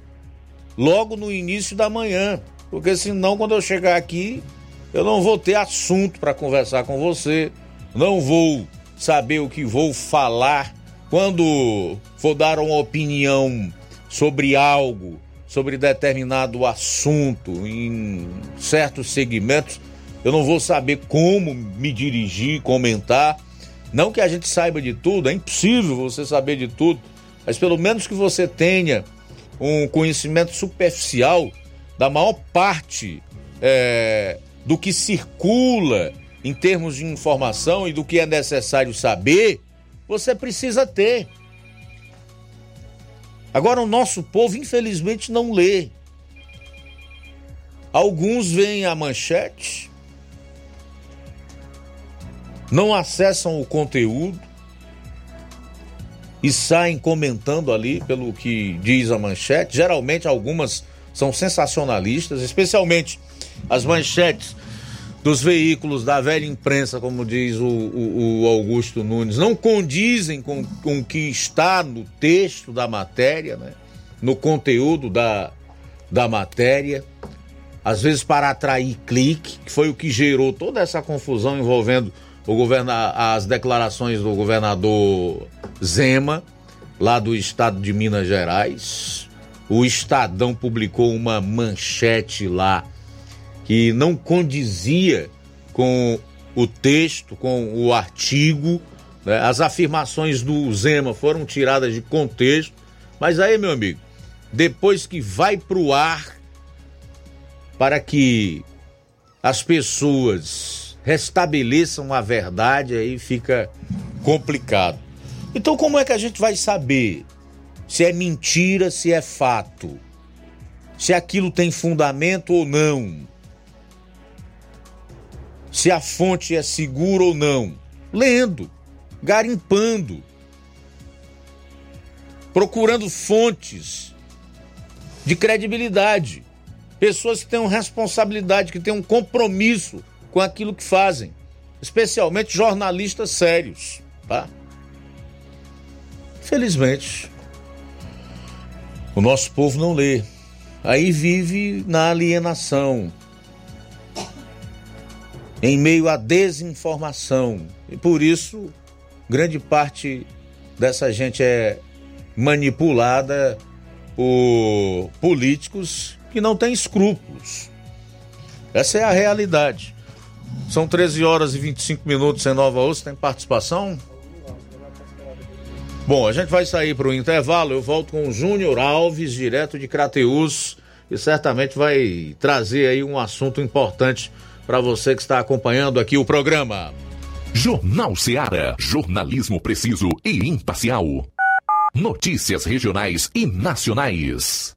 logo no início da manhã, porque senão quando eu chegar aqui eu não vou ter assunto para conversar com você, não vou saber o que vou falar quando for dar uma opinião sobre algo, sobre determinado assunto em certos segmentos, eu não vou saber como me dirigir, comentar. Não que a gente saiba de tudo, é impossível você saber de tudo, mas pelo menos que você tenha um conhecimento superficial da maior parte é, do que circula em termos de informação e do que é necessário saber, você precisa ter. Agora, o nosso povo, infelizmente, não lê. Alguns veem a manchete, não acessam o conteúdo, e saem comentando ali pelo que diz a manchete. Geralmente algumas são sensacionalistas, especialmente as manchetes dos veículos da velha imprensa, como diz o, o, o Augusto Nunes, não condizem com, com o que está no texto da matéria, né? no conteúdo da, da matéria, às vezes para atrair clique, que foi o que gerou toda essa confusão envolvendo o governa, as declarações do governador Zema, lá do estado de Minas Gerais. O Estadão publicou uma manchete lá que não condizia com o texto, com o artigo. Né? As afirmações do Zema foram tiradas de contexto. Mas aí, meu amigo, depois que vai para o ar para que as pessoas restabeleçam a verdade, aí fica complicado. Então, como é que a gente vai saber se é mentira, se é fato? Se aquilo tem fundamento ou não? Se a fonte é segura ou não? Lendo, garimpando, procurando fontes de credibilidade, pessoas que tenham responsabilidade, que tenham um compromisso com aquilo que fazem, especialmente jornalistas sérios, tá? Felizmente, o nosso povo não lê. Aí vive na alienação, em meio à desinformação. E por isso, grande parte dessa gente é manipulada por políticos que não têm escrúpulos. Essa é a realidade. São 13 horas e 25 minutos em Nova Osso. Tem participação? Bom, a gente vai sair para o intervalo. Eu volto com o Júnior Alves, direto de Crateus, e certamente vai trazer aí um assunto importante para você que está acompanhando aqui o programa. Jornal Seara. Jornalismo preciso e imparcial. Notícias regionais e nacionais.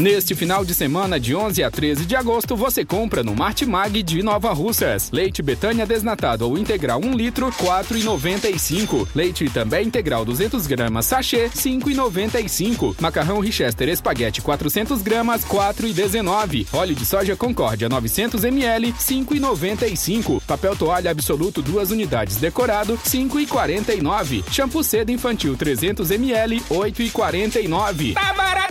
Neste final de semana, de 11 a 13 de agosto, você compra no Martimag de Nova Russas. Leite Betânia desnatado ou integral 1 litro, 4,95. Leite também integral 200 gramas sachê, 5,95. Macarrão Richester espaguete 400 gramas, 4,19. Óleo de soja Concórdia 900 ml, 5,95. Papel toalha absoluto duas unidades decorado, 5,49. Shampoo seda infantil 300 ml, 8,49. Tá barato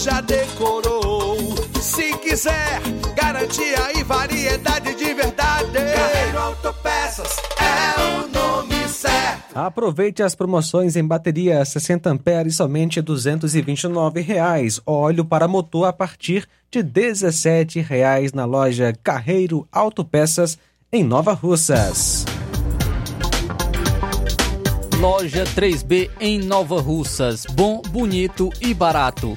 já decorou. Se quiser, garantia e variedade de verdade. Carreiro Autopeças é o nome certo. Aproveite as promoções em bateria 60 amperes somente 229 reais. Óleo para motor a partir de 17 reais na loja Carreiro Autopeças em Nova Russas. Loja 3B em Nova Russas. Bom, bonito e barato.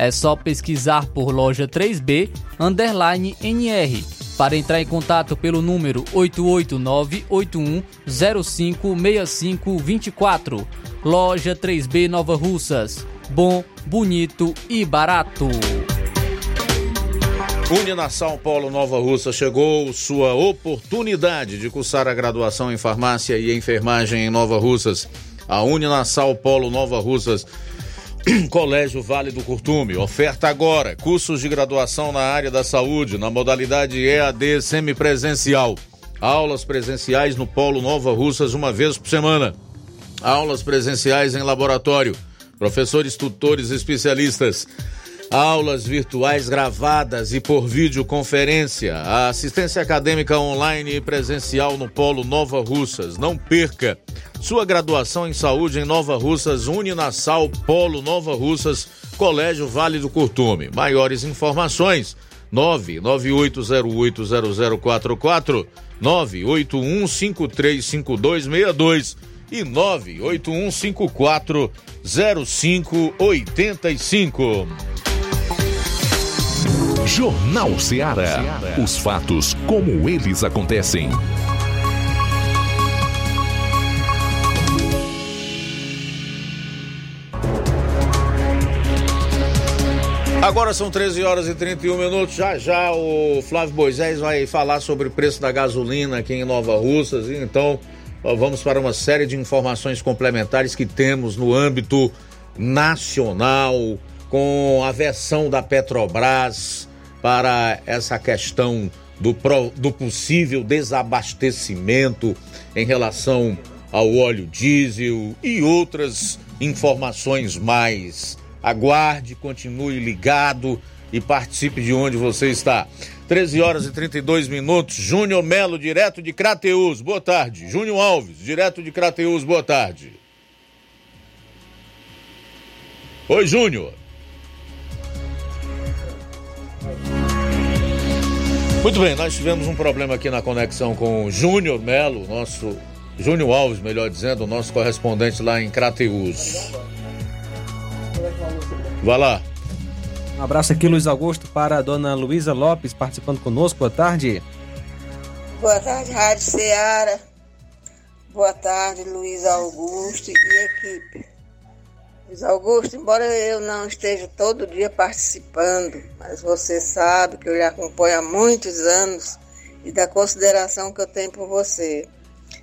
É só pesquisar por loja 3B underline NR. Para entrar em contato pelo número 88981056524. Loja 3B Nova Russas. Bom, bonito e barato. Unina São Paulo Nova Russa chegou sua oportunidade de cursar a graduação em farmácia e enfermagem em Nova Russas. A Unina São Paulo Nova Russas, Colégio Vale do Curtume, oferta agora cursos de graduação na área da saúde, na modalidade EAD semipresencial. Aulas presenciais no Polo Nova Russas uma vez por semana. Aulas presenciais em laboratório. Professores, tutores, especialistas aulas virtuais gravadas e por videoconferência, a assistência acadêmica online e presencial no Polo Nova Russas. Não perca sua graduação em saúde em Nova Russas, Uninasal Polo Nova Russas, Colégio Vale do Curtume. Maiores informações: 998080044, 981535262 e 981540585. Jornal Ceará. Os fatos como eles acontecem. Agora são 13 horas e 31 minutos. Já já o Flávio Moisés vai falar sobre o preço da gasolina aqui em Nova Russas. Então, vamos para uma série de informações complementares que temos no âmbito nacional, com a versão da Petrobras para essa questão do, pro, do possível desabastecimento em relação ao óleo diesel e outras informações mais. Aguarde, continue ligado e participe de onde você está. 13 horas e 32 minutos. Júnior Melo, direto de Crateus. Boa tarde. Júnior Alves, direto de Crateus. Boa tarde. Oi, Júnior. Muito bem, nós tivemos um problema aqui na conexão com o Júnior Melo, nosso Júnior Alves, melhor dizendo, nosso correspondente lá em Crateus. Vai lá. Um abraço aqui, Luiz Augusto, para a dona Luísa Lopes participando conosco. Boa tarde. Boa tarde, Rádio Ceará. Boa tarde, Luiz Augusto e equipe. Luiz Augusto, embora eu não esteja todo dia participando, mas você sabe que eu lhe acompanho há muitos anos e da consideração que eu tenho por você.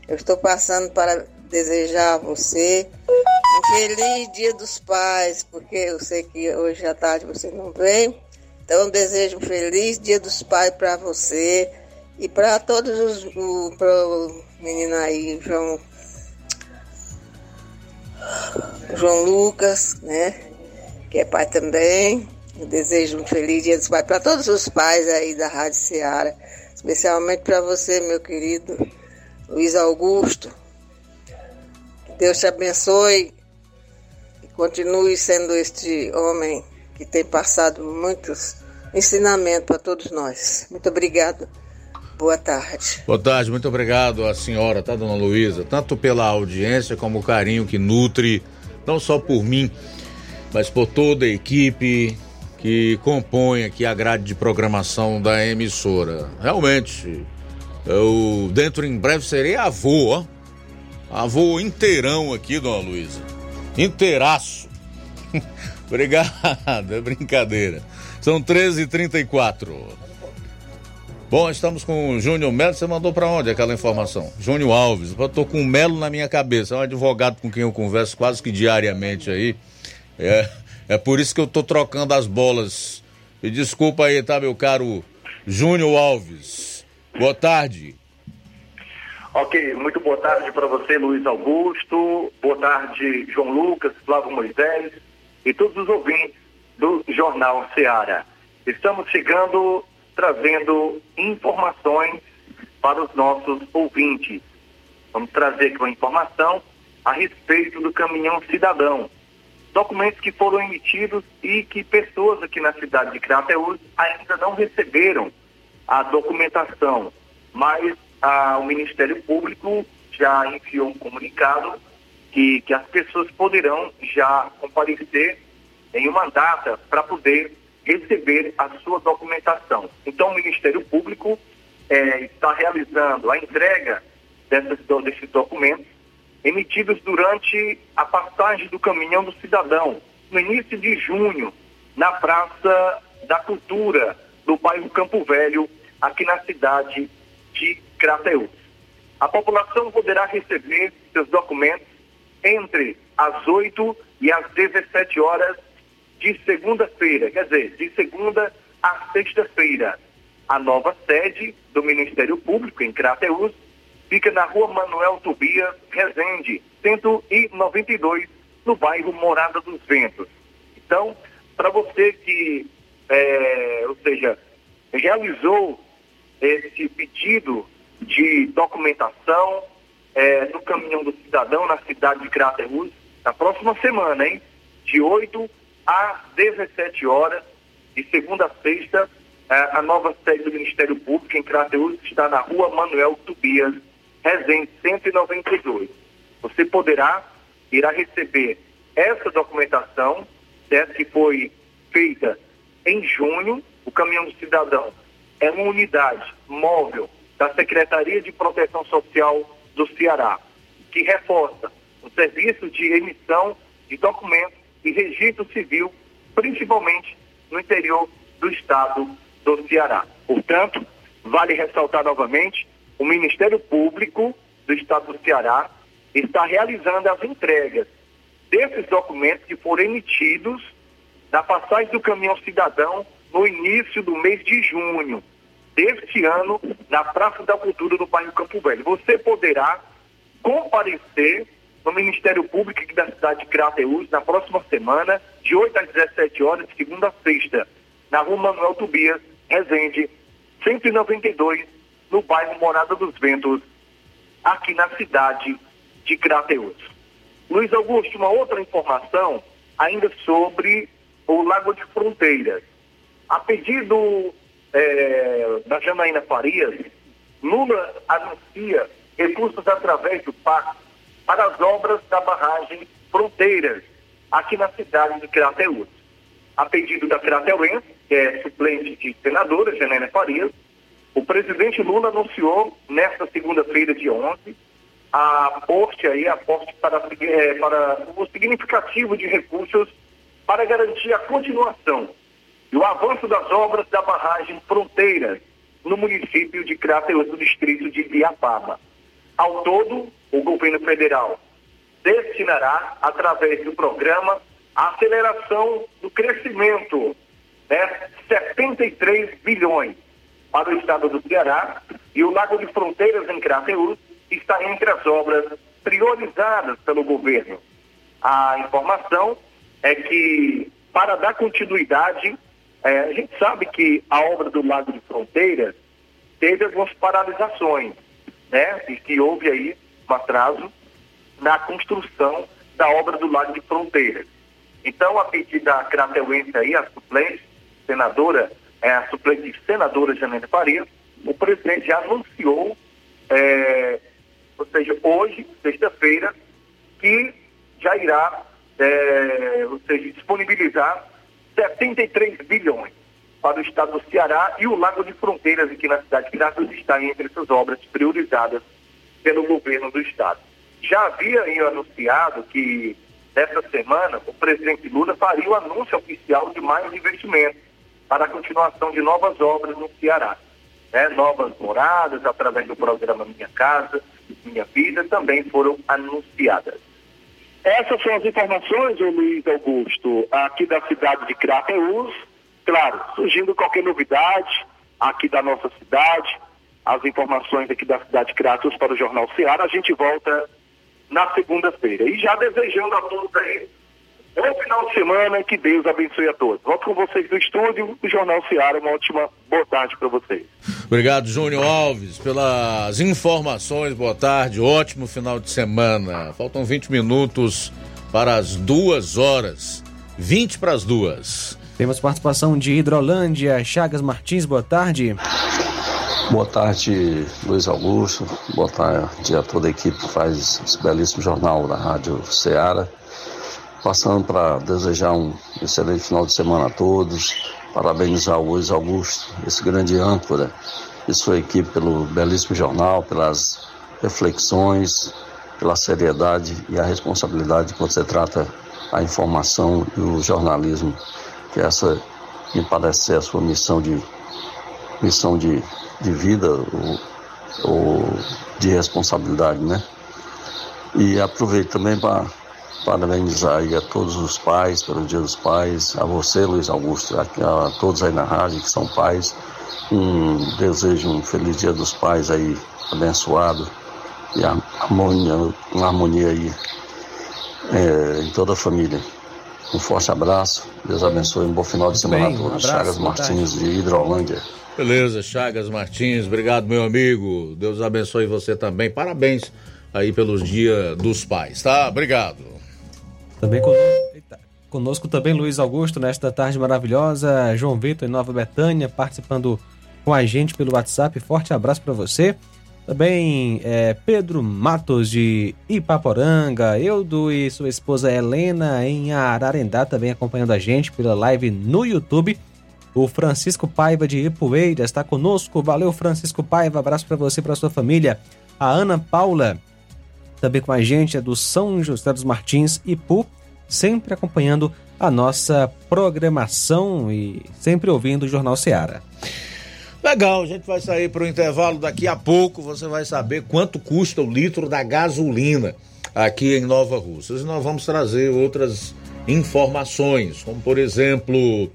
Eu estou passando para desejar a você um feliz Dia dos Pais, porque eu sei que hoje à tarde você não vem. Então desejo um feliz Dia dos Pais para você e para todos os o, menino aí, João João Lucas, né? Que é pai também. Eu desejo um feliz dia dos pais para todos os pais aí da Rádio Ceará, especialmente para você, meu querido Luiz Augusto. Que Deus te abençoe e continue sendo este homem que tem passado muitos ensinamentos para todos nós. Muito obrigado. Boa tarde. Boa tarde, muito obrigado à senhora, tá, dona Luísa? Tanto pela audiência como o carinho que nutre, não só por mim, mas por toda a equipe que compõe aqui a grade de programação da emissora. Realmente, eu dentro em breve serei avô, ó. Avô inteirão aqui, dona Luísa. Inteiraço. Obrigado, é brincadeira. São 13h34. Bom, estamos com o Júnior Melo. Você mandou para onde aquela informação? Júnior Alves. Eu tô com o Melo na minha cabeça. É um advogado com quem eu converso quase que diariamente aí. É, é por isso que eu tô trocando as bolas. E desculpa aí, tá, meu caro Júnior Alves. Boa tarde. Ok, muito boa tarde para você, Luiz Augusto. Boa tarde, João Lucas, Flávio Moisés e todos os ouvintes do Jornal Seara. Estamos chegando trazendo informações para os nossos ouvintes. Vamos trazer aqui uma informação a respeito do caminhão cidadão. Documentos que foram emitidos e que pessoas aqui na cidade de Crateús ainda não receberam a documentação, mas ah, o Ministério Público já enviou um comunicado que, que as pessoas poderão já comparecer em uma data para poder receber a sua documentação. Então, o Ministério Público é, está realizando a entrega dessas, desses documentos emitidos durante a passagem do caminhão do cidadão, no início de junho, na Praça da Cultura, do bairro Campo Velho, aqui na cidade de Crateús. A população poderá receber seus documentos entre as 8 e as 17 horas de segunda-feira, quer dizer, de segunda a sexta-feira. A nova sede do Ministério Público, em Crateus, fica na rua Manuel Tobias Rezende, 192, no bairro Morada dos Ventos. Então, para você que, é, ou seja, realizou esse pedido de documentação é, no caminhão do cidadão na cidade de Crateus, na próxima semana, hein? De 8 às 17 horas, de segunda a sexta, eh, a nova sede do Ministério Público em Crateus está na rua Manuel Tobias, Resende 192. Você poderá, irá receber essa documentação, certo? que foi feita em junho, o Caminhão do Cidadão é uma unidade móvel da Secretaria de Proteção Social do Ceará, que reforça o serviço de emissão de documentos e registro civil, principalmente no interior do estado do Ceará. Portanto, vale ressaltar novamente, o Ministério Público do estado do Ceará está realizando as entregas desses documentos que foram emitidos na passagem do caminhão cidadão no início do mês de junho deste ano na Praça da Cultura do bairro Campo Velho. Você poderá comparecer no Ministério Público aqui da cidade de Crateús na próxima semana, de 8 às 17 horas, segunda a sexta, na rua Manuel Tobias, Resende, 192, no bairro Morada dos Ventos, aqui na cidade de Crateús. Luiz Augusto, uma outra informação ainda sobre o Lago de Fronteiras. A pedido é, da Janaína Farias, Lula anuncia recursos através do PAC para as obras da barragem Fronteiras, aqui na cidade de Crateús. A pedido da Crateuense, que é suplente de senadora Janaína Farias, o presidente Lula anunciou nesta segunda-feira, dia 11, a aporte aí, aporte para, é, para o significativo de recursos para garantir a continuação e o avanço das obras da barragem Fronteiras, no município de Crateus, no distrito de Ibiapaba. Ao todo, o governo federal destinará, através do programa, a aceleração do crescimento, né, 73 bilhões para o estado do Ceará e o Lago de Fronteiras em Crateus está entre as obras priorizadas pelo governo. A informação é que, para dar continuidade é, a gente sabe que a obra do Lago de Fronteiras teve algumas paralisações, né? E que houve aí um atraso na construção da obra do Lago de Fronteiras. Então, a pedido da Crateuense aí, a suplente senadora, é, a suplente senadora Janine Faria, o presidente já anunciou, é, ou seja, hoje, sexta-feira, que já irá, é, ou seja, disponibilizar 73 bilhões para o estado do Ceará e o Lago de Fronteiras aqui na cidade de Cratos está entre essas obras priorizadas pelo governo do estado. Já havia aí anunciado que nessa semana o presidente Lula faria o anúncio oficial de mais investimentos para a continuação de novas obras no Ceará. Né? Novas moradas através do programa Minha Casa, Minha Vida também foram anunciadas. Essas são as informações, Luiz Augusto, aqui da cidade de Crateús. Claro, surgindo qualquer novidade aqui da nossa cidade, as informações aqui da cidade de Crateús para o Jornal Ceará, a gente volta na segunda-feira. E já desejando a todos aí Bom final de semana, que Deus abençoe a todos. Volto com vocês no estúdio, o Jornal Ceará, uma ótima boa tarde para vocês. Obrigado, Júnior Alves, pelas informações, boa tarde, ótimo final de semana. Faltam 20 minutos para as duas horas, 20 para as duas. Temos participação de Hidrolândia, Chagas Martins, boa tarde. Boa tarde, Luiz Augusto. Boa tarde a toda a equipe que faz esse belíssimo jornal da Rádio Ceará. Passando para desejar um excelente final de semana a todos, parabenizar o Luiz Augusto, esse grande âncora, e sua equipe pelo belíssimo jornal, pelas reflexões, pela seriedade e a responsabilidade quando se trata a informação e o jornalismo, que essa me parece ser a sua missão de missão de, de vida ou, ou de responsabilidade, né? E aproveito também para parabenizar aí a todos os pais pelo Dia dos Pais, a você, Luiz Augusto, a, a todos aí na rádio que são pais. Um desejo um feliz Dia dos Pais aí, abençoado e a harmonia, uma harmonia aí é, em toda a família. Um forte abraço, Deus abençoe, um bom final de semana Bem, a todos. Um Chagas Martins de Hidrolândia. Beleza, Chagas Martins, obrigado meu amigo, Deus abençoe você também, parabéns aí pelos Dia dos Pais, tá? Obrigado. Também conosco, eita, conosco também Luiz Augusto nesta tarde maravilhosa, João Vitor em Nova Betânia participando com a gente pelo WhatsApp. Forte abraço para você. Também é, Pedro Matos de Ipaporanga, Eudo e sua esposa Helena em Ararendá também acompanhando a gente pela live no YouTube. O Francisco Paiva de Ipueira está conosco. Valeu, Francisco Paiva. Abraço para você e para sua família. A Ana Paula também com a gente é do São José dos Martins, Ipu, sempre acompanhando a nossa programação e sempre ouvindo o Jornal Seara. Legal, a gente vai sair para o intervalo daqui a pouco. Você vai saber quanto custa o litro da gasolina aqui em Nova Russas. E nós vamos trazer outras informações, como por exemplo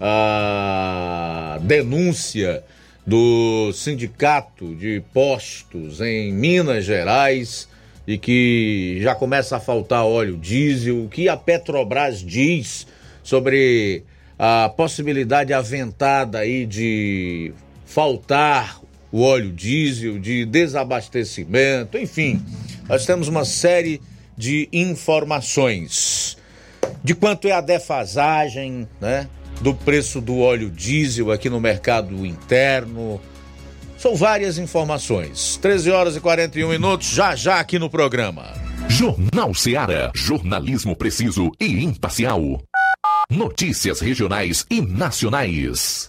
a denúncia do Sindicato de Postos em Minas Gerais e que já começa a faltar óleo diesel. O que a Petrobras diz sobre a possibilidade aventada aí de faltar o óleo diesel, de desabastecimento, enfim, nós temos uma série de informações de quanto é a defasagem, né? Do preço do óleo diesel aqui no mercado interno. São várias informações. 13 horas e 41 minutos, já já aqui no programa. Jornal Seara. Jornalismo preciso e imparcial. Notícias regionais e nacionais.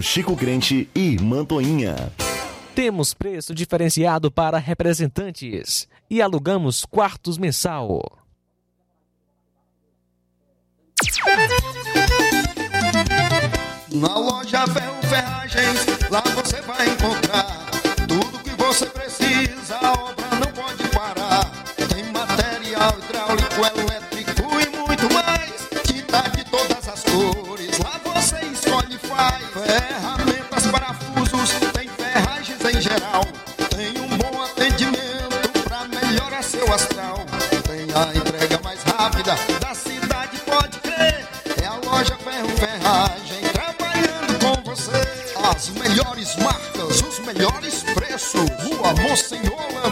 Chico Crente e Mantoinha. Temos preço diferenciado para representantes e alugamos quartos mensal. Na loja Ferro Ferragens, lá você vai encontrar geral. Tem um bom atendimento pra melhorar seu astral. Tem a entrega mais rápida da cidade, pode crer. É a loja Ferro Ferragem trabalhando com você. As melhores marcas, os melhores preços. Rua Monsenhor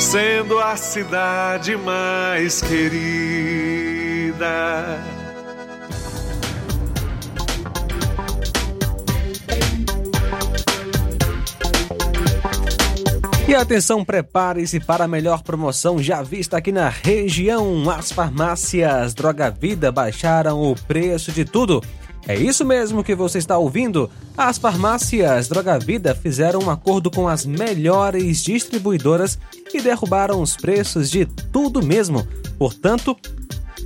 sendo a cidade mais querida. E atenção, prepare-se para a melhor promoção já vista aqui na região. As farmácias Droga Vida baixaram o preço de tudo. É isso mesmo que você está ouvindo. As farmácias Droga Vida fizeram um acordo com as melhores distribuidoras e derrubaram os preços de tudo mesmo. Portanto,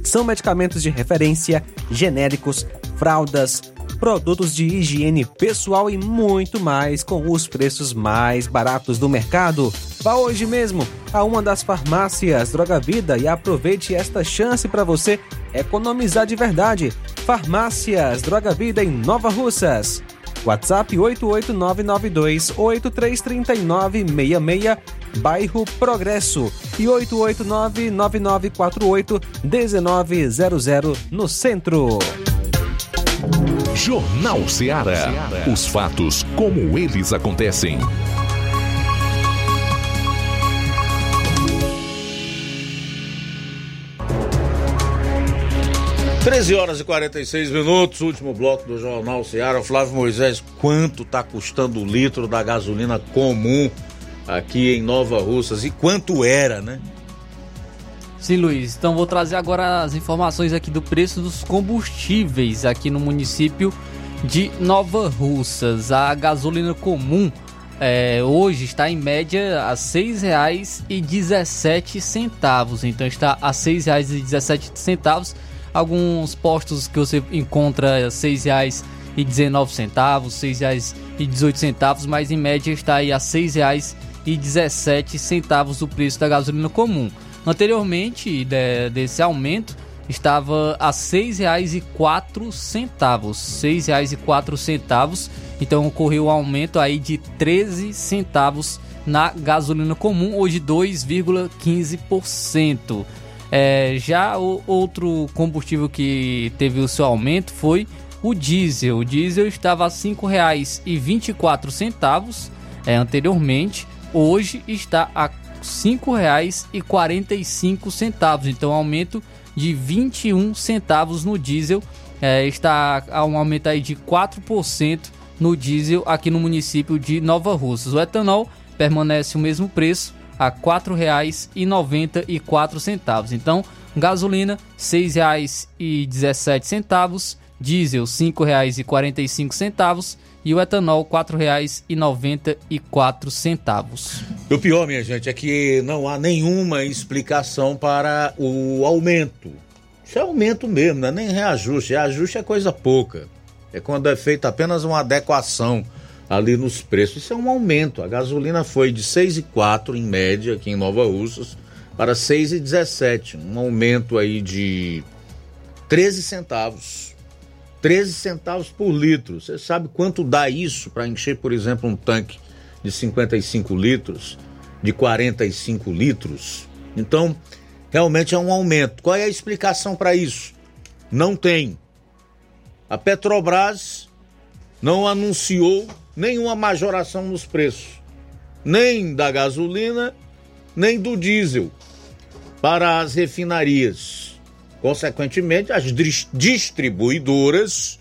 são medicamentos de referência, genéricos, fraldas, produtos de higiene pessoal e muito mais com os preços mais baratos do mercado. Vá hoje mesmo a uma das farmácias Droga Vida e aproveite esta chance para você economizar de verdade. Farmácias Droga Vida em Nova Russas. WhatsApp 88992833966, bairro Progresso e 88999481900 no centro. Jornal Seara. Os fatos como eles acontecem. 13 horas e 46 minutos, último bloco do Jornal Seara. Flávio Moisés, quanto está custando o litro da gasolina comum aqui em Nova Russas e quanto era, né? Sim, Luiz. Então vou trazer agora as informações aqui do preço dos combustíveis aqui no município de Nova Russas. A gasolina comum é, hoje está em média a R$ 6,17. Então está a R$ 6,17. Alguns postos que você encontra R$ centavos, R$ 6,18, mas em média está aí a R$ 6,17 o preço da gasolina comum. Anteriormente de, desse aumento estava a R$ 6,04, R$ 6,04. Então ocorreu um aumento aí de 13 centavos na gasolina comum, hoje 2,15%. É, já o outro combustível que teve o seu aumento foi o diesel. O diesel estava a R$ 5,24 é, anteriormente, hoje está a R$ 5,45. Então, aumento de 21 centavos no diesel. É, está a um aumento aí de 4% no diesel aqui no município de Nova Russas. O etanol permanece o mesmo preço a R$ 4,94. Então, gasolina R$ 6,17, diesel R$ 5,45 e o etanol R$ 4,94. O pior, minha gente, é que não há nenhuma explicação para o aumento. Isso é aumento mesmo, não é nem reajuste. Reajuste é coisa pouca. É quando é feita apenas uma adequação ali nos preços. Isso é um aumento. A gasolina foi de 6,4 em média aqui em Nova Russas para 6,17, um aumento aí de 13 centavos. 13 centavos por litro. Você sabe quanto dá isso para encher, por exemplo, um tanque de 55 litros, de 45 litros? Então, realmente é um aumento. Qual é a explicação para isso? Não tem. A Petrobras não anunciou nenhuma majoração nos preços, nem da gasolina, nem do diesel para as refinarias. Consequentemente, as distribuidoras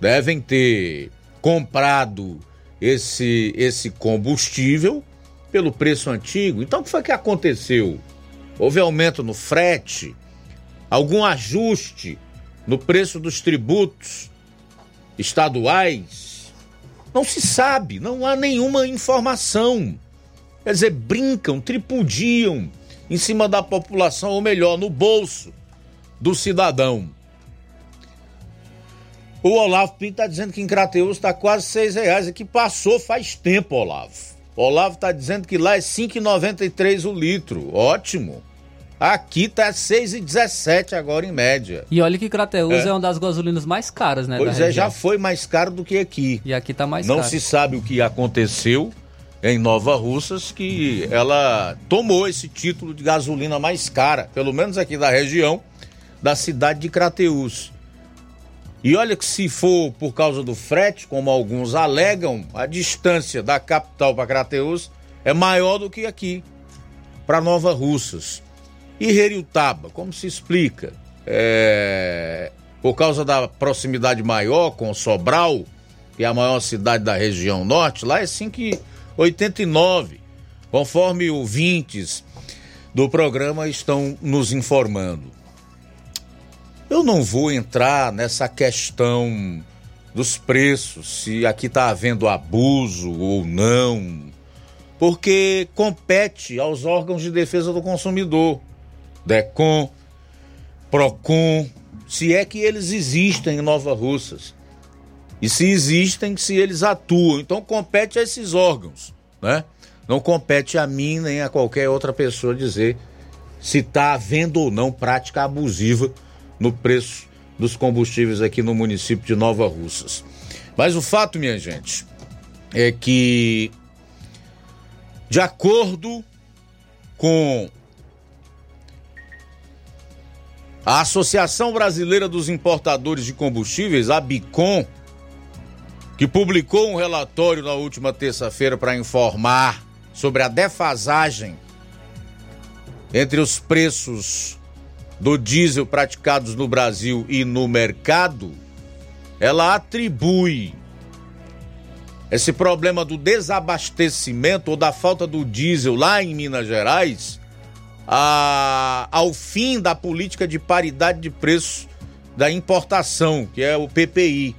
devem ter comprado esse, esse combustível pelo preço antigo. Então, o que foi que aconteceu? Houve aumento no frete? Algum ajuste no preço dos tributos estaduais? Não se sabe, não há nenhuma informação. Quer dizer, brincam, tripudiam em cima da população, ou melhor, no bolso do cidadão. O Olavo Pinto está dizendo que em Crateus está quase seis reais, e que passou faz tempo, Olavo. O Olavo está dizendo que lá é 5,93 o litro. Ótimo. Aqui tá 6,17 agora em média. E olha que Crateus é. é uma das gasolinas mais caras, né? Pois é, já foi mais caro do que aqui. E aqui tá mais Não caro. se sabe o que aconteceu em Nova Russas que ela tomou esse título de gasolina mais cara, pelo menos aqui da região, da cidade de Crateus. E olha que se for por causa do frete, como alguns alegam, a distância da capital para Crateus é maior do que aqui para Nova Russas. E Heriutaba, como se explica? É... Por causa da proximidade maior com Sobral, que é a maior cidade da região norte, lá é 5,89, conforme ouvintes do programa estão nos informando. Eu não vou entrar nessa questão dos preços, se aqui está havendo abuso ou não, porque compete aos órgãos de defesa do consumidor. DECOM, PROCON, se é que eles existem em Nova Russas. E se existem, se eles atuam. Então compete a esses órgãos, né? Não compete a mim nem a qualquer outra pessoa dizer se está havendo ou não prática abusiva no preço dos combustíveis aqui no município de Nova Russas. Mas o fato, minha gente, é que, de acordo com A Associação Brasileira dos Importadores de Combustíveis, a BICOM, que publicou um relatório na última terça-feira para informar sobre a defasagem entre os preços do diesel praticados no Brasil e no mercado, ela atribui esse problema do desabastecimento ou da falta do diesel lá em Minas Gerais a, ao fim da política de paridade de preço da importação, que é o PPI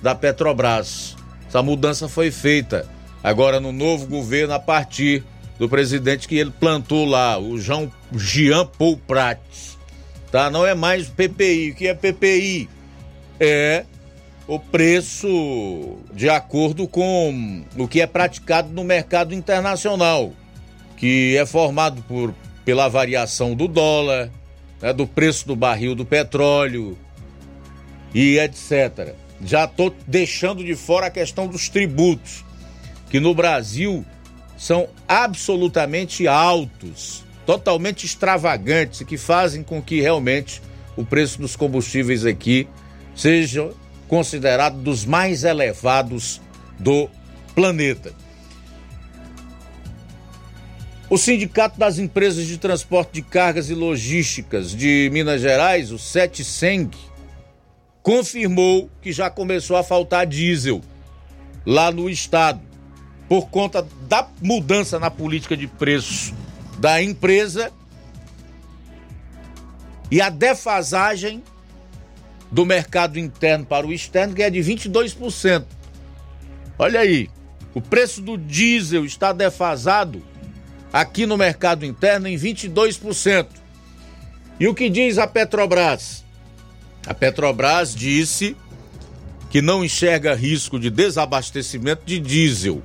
da Petrobras. Essa mudança foi feita agora no novo governo a partir do presidente que ele plantou lá, o Jean, Jean Paul Prats. Tá? Não é mais PPI. O que é PPI? É o preço de acordo com o que é praticado no mercado internacional, que é formado por, pela variação do dólar, né, do preço do barril do petróleo e etc. Já estou deixando de fora a questão dos tributos, que no Brasil são absolutamente altos, totalmente extravagantes e que fazem com que realmente o preço dos combustíveis aqui seja considerado dos mais elevados do planeta. O Sindicato das Empresas de Transporte de Cargas e Logísticas de Minas Gerais, o SETSENG, confirmou que já começou a faltar diesel lá no estado por conta da mudança na política de preço da empresa e a defasagem do mercado interno para o externo, que é de 22%. Olha aí, o preço do diesel está defasado aqui no mercado interno em 22%. E o que diz a Petrobras? A Petrobras disse que não enxerga risco de desabastecimento de diesel.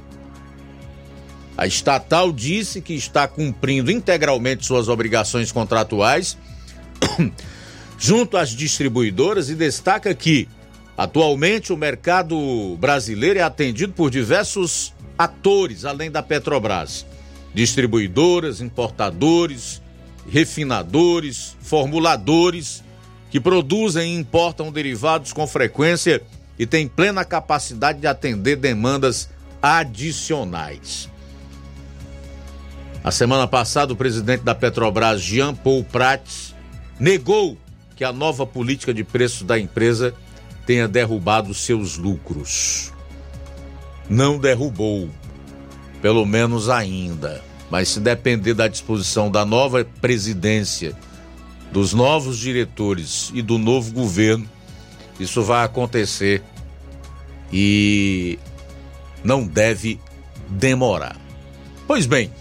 A estatal disse que está cumprindo integralmente suas obrigações contratuais junto às distribuidoras e destaca que atualmente o mercado brasileiro é atendido por diversos atores além da Petrobras: distribuidoras, importadores, refinadores, formuladores que produzem e importam derivados com frequência e têm plena capacidade de atender demandas adicionais. A semana passada, o presidente da Petrobras, Jean Paul Prats, negou que a nova política de preços da empresa tenha derrubado seus lucros. Não derrubou, pelo menos ainda. Mas se depender da disposição da nova presidência, dos novos diretores e do novo governo, isso vai acontecer e não deve demorar. Pois bem,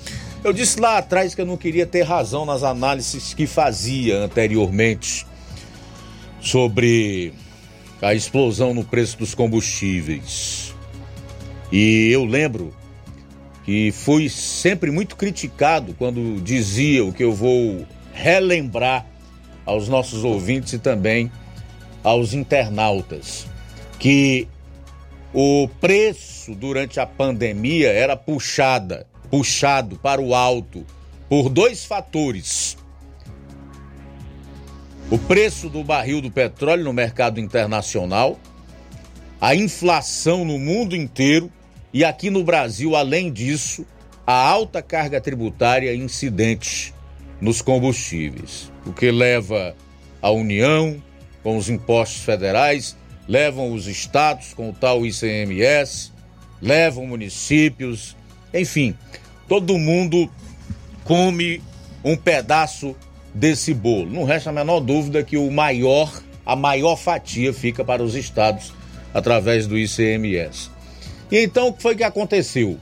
eu disse lá atrás que eu não queria ter razão nas análises que fazia anteriormente sobre a explosão no preço dos combustíveis. E eu lembro que fui sempre muito criticado quando dizia o que eu vou relembrar aos nossos ouvintes e também aos internautas, que o preço durante a pandemia era puxada, puxado para o alto por dois fatores. O preço do barril do petróleo no mercado internacional, a inflação no mundo inteiro e aqui no Brasil, além disso, a alta carga tributária incidente nos combustíveis, o que leva a União com os impostos federais, levam os estados com o tal ICMS, levam municípios, enfim, todo mundo come um pedaço desse bolo. Não resta a menor dúvida que o maior, a maior fatia fica para os estados através do ICMS. E então o que foi que aconteceu?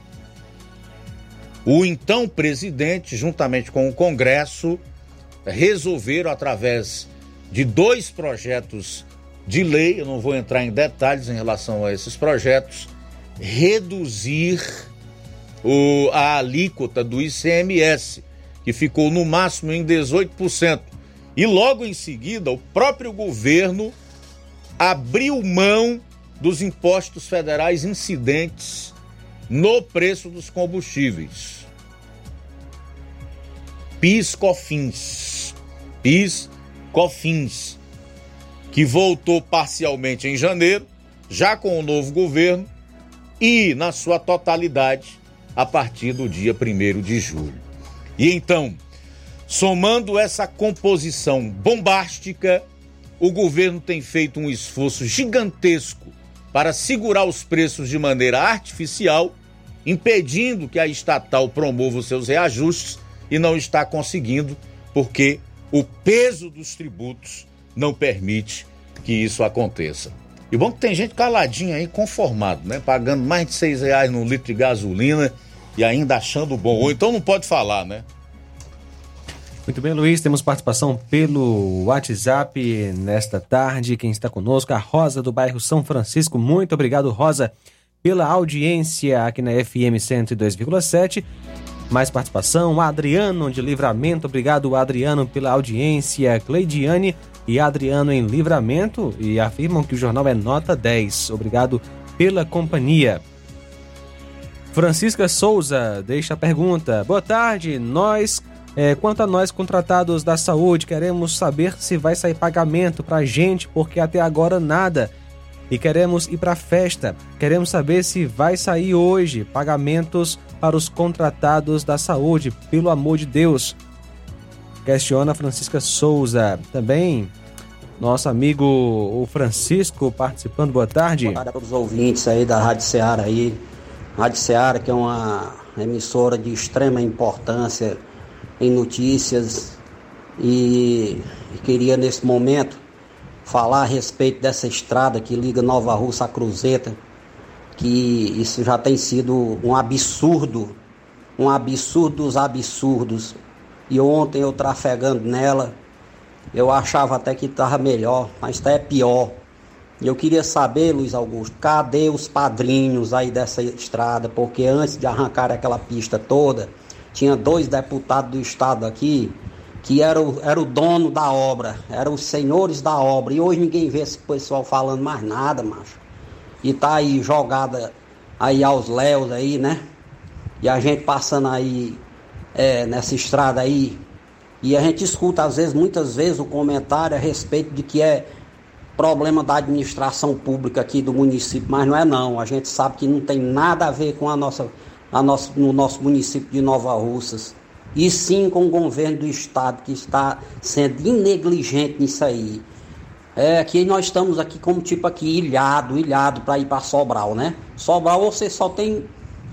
O então presidente, juntamente com o Congresso, resolveram através de dois projetos de lei, eu não vou entrar em detalhes em relação a esses projetos, reduzir o, a alíquota do ICMS que ficou no máximo em 18%. E logo em seguida, o próprio governo abriu mão dos impostos federais incidentes no preço dos combustíveis. PIS COFINS. PIS COFINS, que voltou parcialmente em janeiro, já com o novo governo, e na sua totalidade a partir do dia 1 de julho. E então, somando essa composição bombástica, o governo tem feito um esforço gigantesco para segurar os preços de maneira artificial, impedindo que a estatal promova os seus reajustes e não está conseguindo, porque o peso dos tributos não permite que isso aconteça. E bom que tem gente caladinha aí, conformado, né? Pagando mais de seis reais no litro de gasolina e ainda achando bom. Ou então não pode falar, né? Muito bem, Luiz, temos participação pelo WhatsApp nesta tarde. Quem está conosco, a Rosa do bairro São Francisco. Muito obrigado, Rosa, pela audiência aqui na FM 102,7. Mais participação, Adriano de Livramento. Obrigado, Adriano, pela audiência. Cleidiane e Adriano em Livramento e afirmam que o jornal é nota 10. Obrigado pela companhia. Francisca Souza deixa a pergunta. Boa tarde, nós, é, quanto a nós contratados da saúde, queremos saber se vai sair pagamento para a gente, porque até agora nada. E queremos ir para a festa. Queremos saber se vai sair hoje pagamentos para os contratados da saúde, pelo amor de Deus. Questiona Francisca Souza. Também nosso amigo o Francisco participando. Boa tarde. Boa tarde para os ouvintes aí da Rádio Ceará aí. Rádio Ceará, que é uma emissora de extrema importância em notícias e, queria nesse momento falar a respeito dessa estrada que liga Nova Russa a Cruzeta, que isso já tem sido um absurdo, um absurdo dos absurdos. E ontem eu trafegando nela, eu achava até que estava melhor, mas está é pior. E eu queria saber, Luiz Augusto, cadê os padrinhos aí dessa estrada? Porque antes de arrancar aquela pista toda, tinha dois deputados do estado aqui que eram era o dono da obra, eram os senhores da obra. E hoje ninguém vê esse pessoal falando mais nada, macho. E tá aí jogada aí aos léus aí, né? E a gente passando aí é, nessa estrada aí. E a gente escuta às vezes, muitas vezes, o comentário a respeito de que é problema da administração pública aqui do município, mas não é não. A gente sabe que não tem nada a ver com a nossa, nosso, no nosso município de Nova Russas. E sim com o governo do estado que está sendo negligente nisso aí. É que nós estamos aqui como tipo aqui ilhado, ilhado para ir para Sobral, né? Sobral você só tem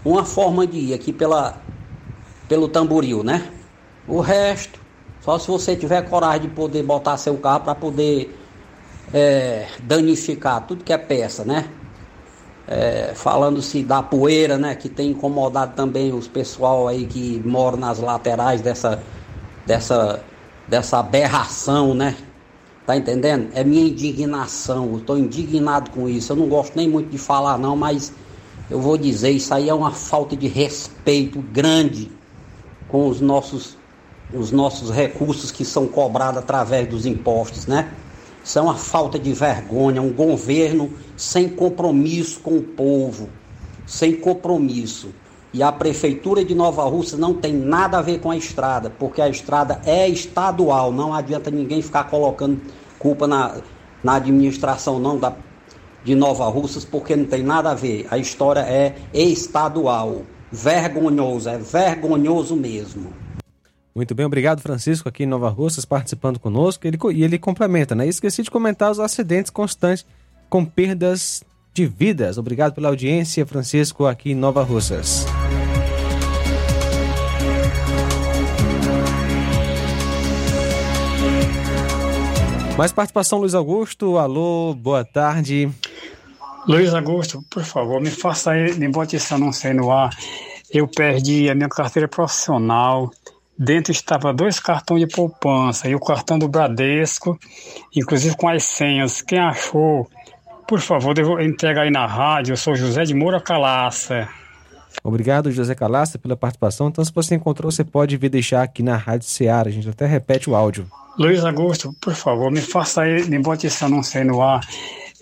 uma forma de ir aqui pela pelo Tamboril, né? O resto, só se você tiver coragem de poder botar seu carro para poder é, danificar tudo que é peça, né? É, Falando-se da poeira, né? Que tem incomodado também os pessoal aí que moram nas laterais dessa, dessa, dessa aberração, né? Tá entendendo? É minha indignação, eu tô indignado com isso. Eu não gosto nem muito de falar não, mas eu vou dizer, isso aí é uma falta de respeito grande com os nossos, os nossos recursos que são cobrados através dos impostos, né? Isso é uma falta de vergonha, um governo sem compromisso com o povo, sem compromisso. E a prefeitura de Nova Rússia não tem nada a ver com a estrada, porque a estrada é estadual, não adianta ninguém ficar colocando culpa na, na administração não da, de Nova Russas, porque não tem nada a ver. A história é estadual. Vergonhoso, é vergonhoso mesmo. Muito bem, obrigado Francisco aqui em Nova Russas participando conosco. Ele, e ele complementa, né? Esqueci de comentar os acidentes constantes com perdas de vidas. Obrigado pela audiência, Francisco, aqui em Nova Russas. Mais participação, Luiz Augusto. Alô, boa tarde. Luiz Augusto, por favor, me faça aí, me bote esse anúncio aí no ar. Eu perdi a minha carteira profissional. Dentro estava dois cartões de poupança e o cartão do Bradesco, inclusive com as senhas. Quem achou, por favor, devo entregar aí na rádio. Eu sou José de Moura Calaça. Obrigado, José Calaça, pela participação. Então, se você encontrou, você pode vir deixar aqui na Rádio Ceará. A gente até repete o áudio. Luiz Augusto, por favor, me faça aí, me bote esse anúncio aí no ar.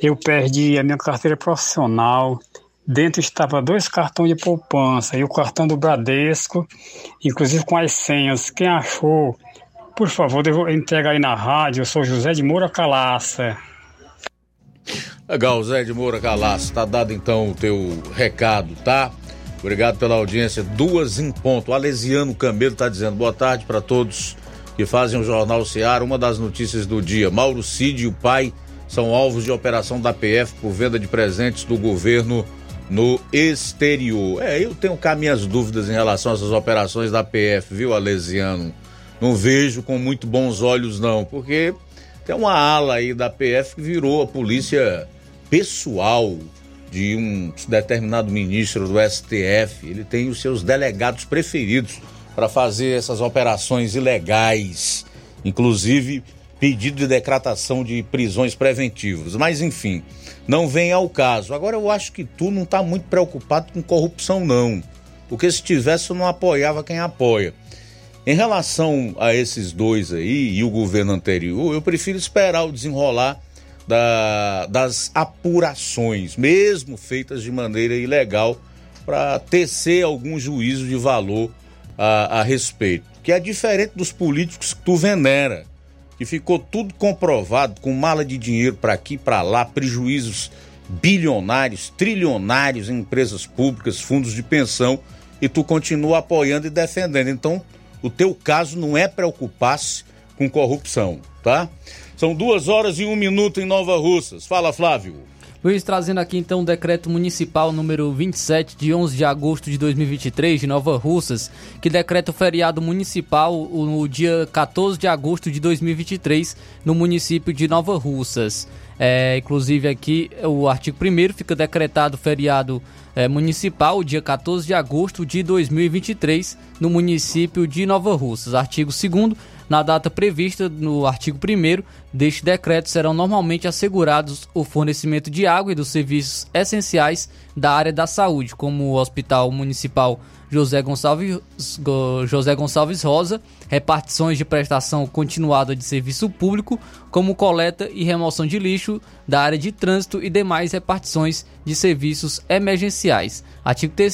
Eu perdi a minha carteira profissional. Dentro estava dois cartões de poupança e o cartão do Bradesco, inclusive com as senhas. Quem achou, por favor, devo entregar aí na rádio. Eu sou José de Moura Calaça. Legal, Zé de Moura Calaça. Tá dado então o teu recado, tá? Obrigado pela audiência. Duas em ponto. Alesiano Camelo tá dizendo boa tarde para todos que fazem o Jornal Seara. Uma das notícias do dia: Mauro Cid e o pai são alvos de operação da PF por venda de presentes do governo no exterior. É, eu tenho cá minhas dúvidas em relação a essas operações da PF, viu, Alesiano? Não vejo com muito bons olhos, não, porque tem uma ala aí da PF que virou a polícia pessoal de um determinado ministro do STF. Ele tem os seus delegados preferidos. para fazer essas operações ilegais, inclusive pedido de decretação de prisões preventivas. Mas enfim, não vem ao caso. Agora eu acho que tu não está muito preocupado com corrupção, não. Porque se tivesse, eu não apoiava quem apoia. Em relação a esses dois aí e o governo anterior, eu prefiro esperar o desenrolar da, das apurações, mesmo feitas de maneira ilegal, para tecer algum juízo de valor a, a respeito. Que é diferente dos políticos que tu venera, que ficou tudo comprovado com mala de dinheiro para aqui para lá, prejuízos bilionários, trilionários em empresas públicas, fundos de pensão, e tu continua apoiando e defendendo. Então, o teu caso não é preocupar-se com corrupção, tá? São duas horas e um minuto em Nova Russas. Fala, Flávio. Luiz, trazendo aqui então o decreto municipal número 27 de 11 de agosto de 2023 de Nova Russas, que decreta o feriado municipal no dia 14 de agosto de 2023 no município de Nova Russas. É, inclusive aqui o artigo 1 fica decretado feriado é, municipal dia 14 de agosto de 2023 no município de Nova Russas. Artigo 2 na data prevista no artigo 1 deste decreto serão normalmente assegurados o fornecimento de água e dos serviços essenciais da área da saúde, como o Hospital Municipal José Gonçalves, José Gonçalves Rosa, repartições de prestação continuada de serviço público, como coleta e remoção de lixo da área de trânsito e demais repartições de serviços emergenciais. Artigo 3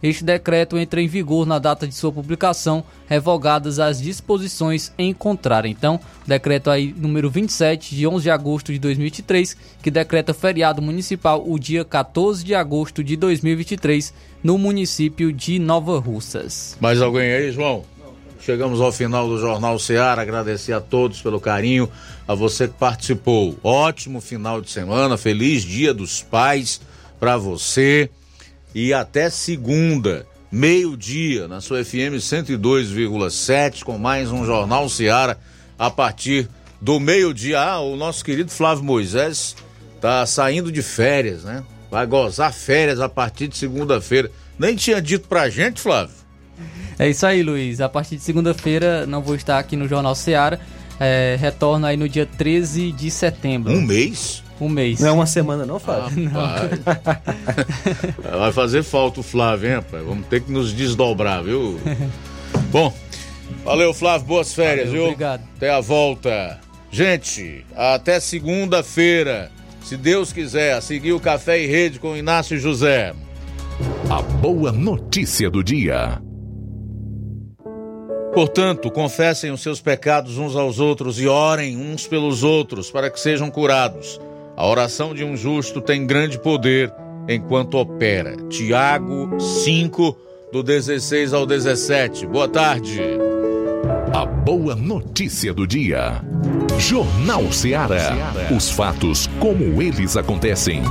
este decreto entra em vigor na data de sua publicação, revogadas as disposições em contrário. Então, decreto aí número 27 de 11 de agosto de 2023, que decreta feriado municipal o dia 14 de agosto de 2023 no município de Nova Russas. Mais alguém aí, João? Chegamos ao final do Jornal Ceará. Agradecer a todos pelo carinho, a você que participou. Ótimo final de semana, feliz Dia dos Pais para você. E até segunda, meio-dia, na sua FM 102,7, com mais um Jornal Ceará a partir do meio-dia. Ah, o nosso querido Flávio Moisés tá saindo de férias, né? Vai gozar férias a partir de segunda-feira. Nem tinha dito pra gente, Flávio. É isso aí, Luiz. A partir de segunda-feira não vou estar aqui no Jornal Seara. É, retorno aí no dia 13 de setembro. Um mês? Um mês. Não é uma semana, não, Flávio? Não. Vai fazer falta o Flávio, hein, rapaz? Vamos ter que nos desdobrar, viu? Bom, valeu, Flávio. Boas férias, Valeu, viu? obrigado. Até a volta. Gente, até segunda-feira. Se Deus quiser, a seguir o Café e Rede com Inácio José. A boa notícia do dia. Portanto, confessem os seus pecados uns aos outros e orem uns pelos outros para que sejam curados. A oração de um justo tem grande poder enquanto opera. Tiago 5, do 16 ao 17. Boa tarde. A boa notícia do dia. Jornal Ceará. Os fatos como eles acontecem.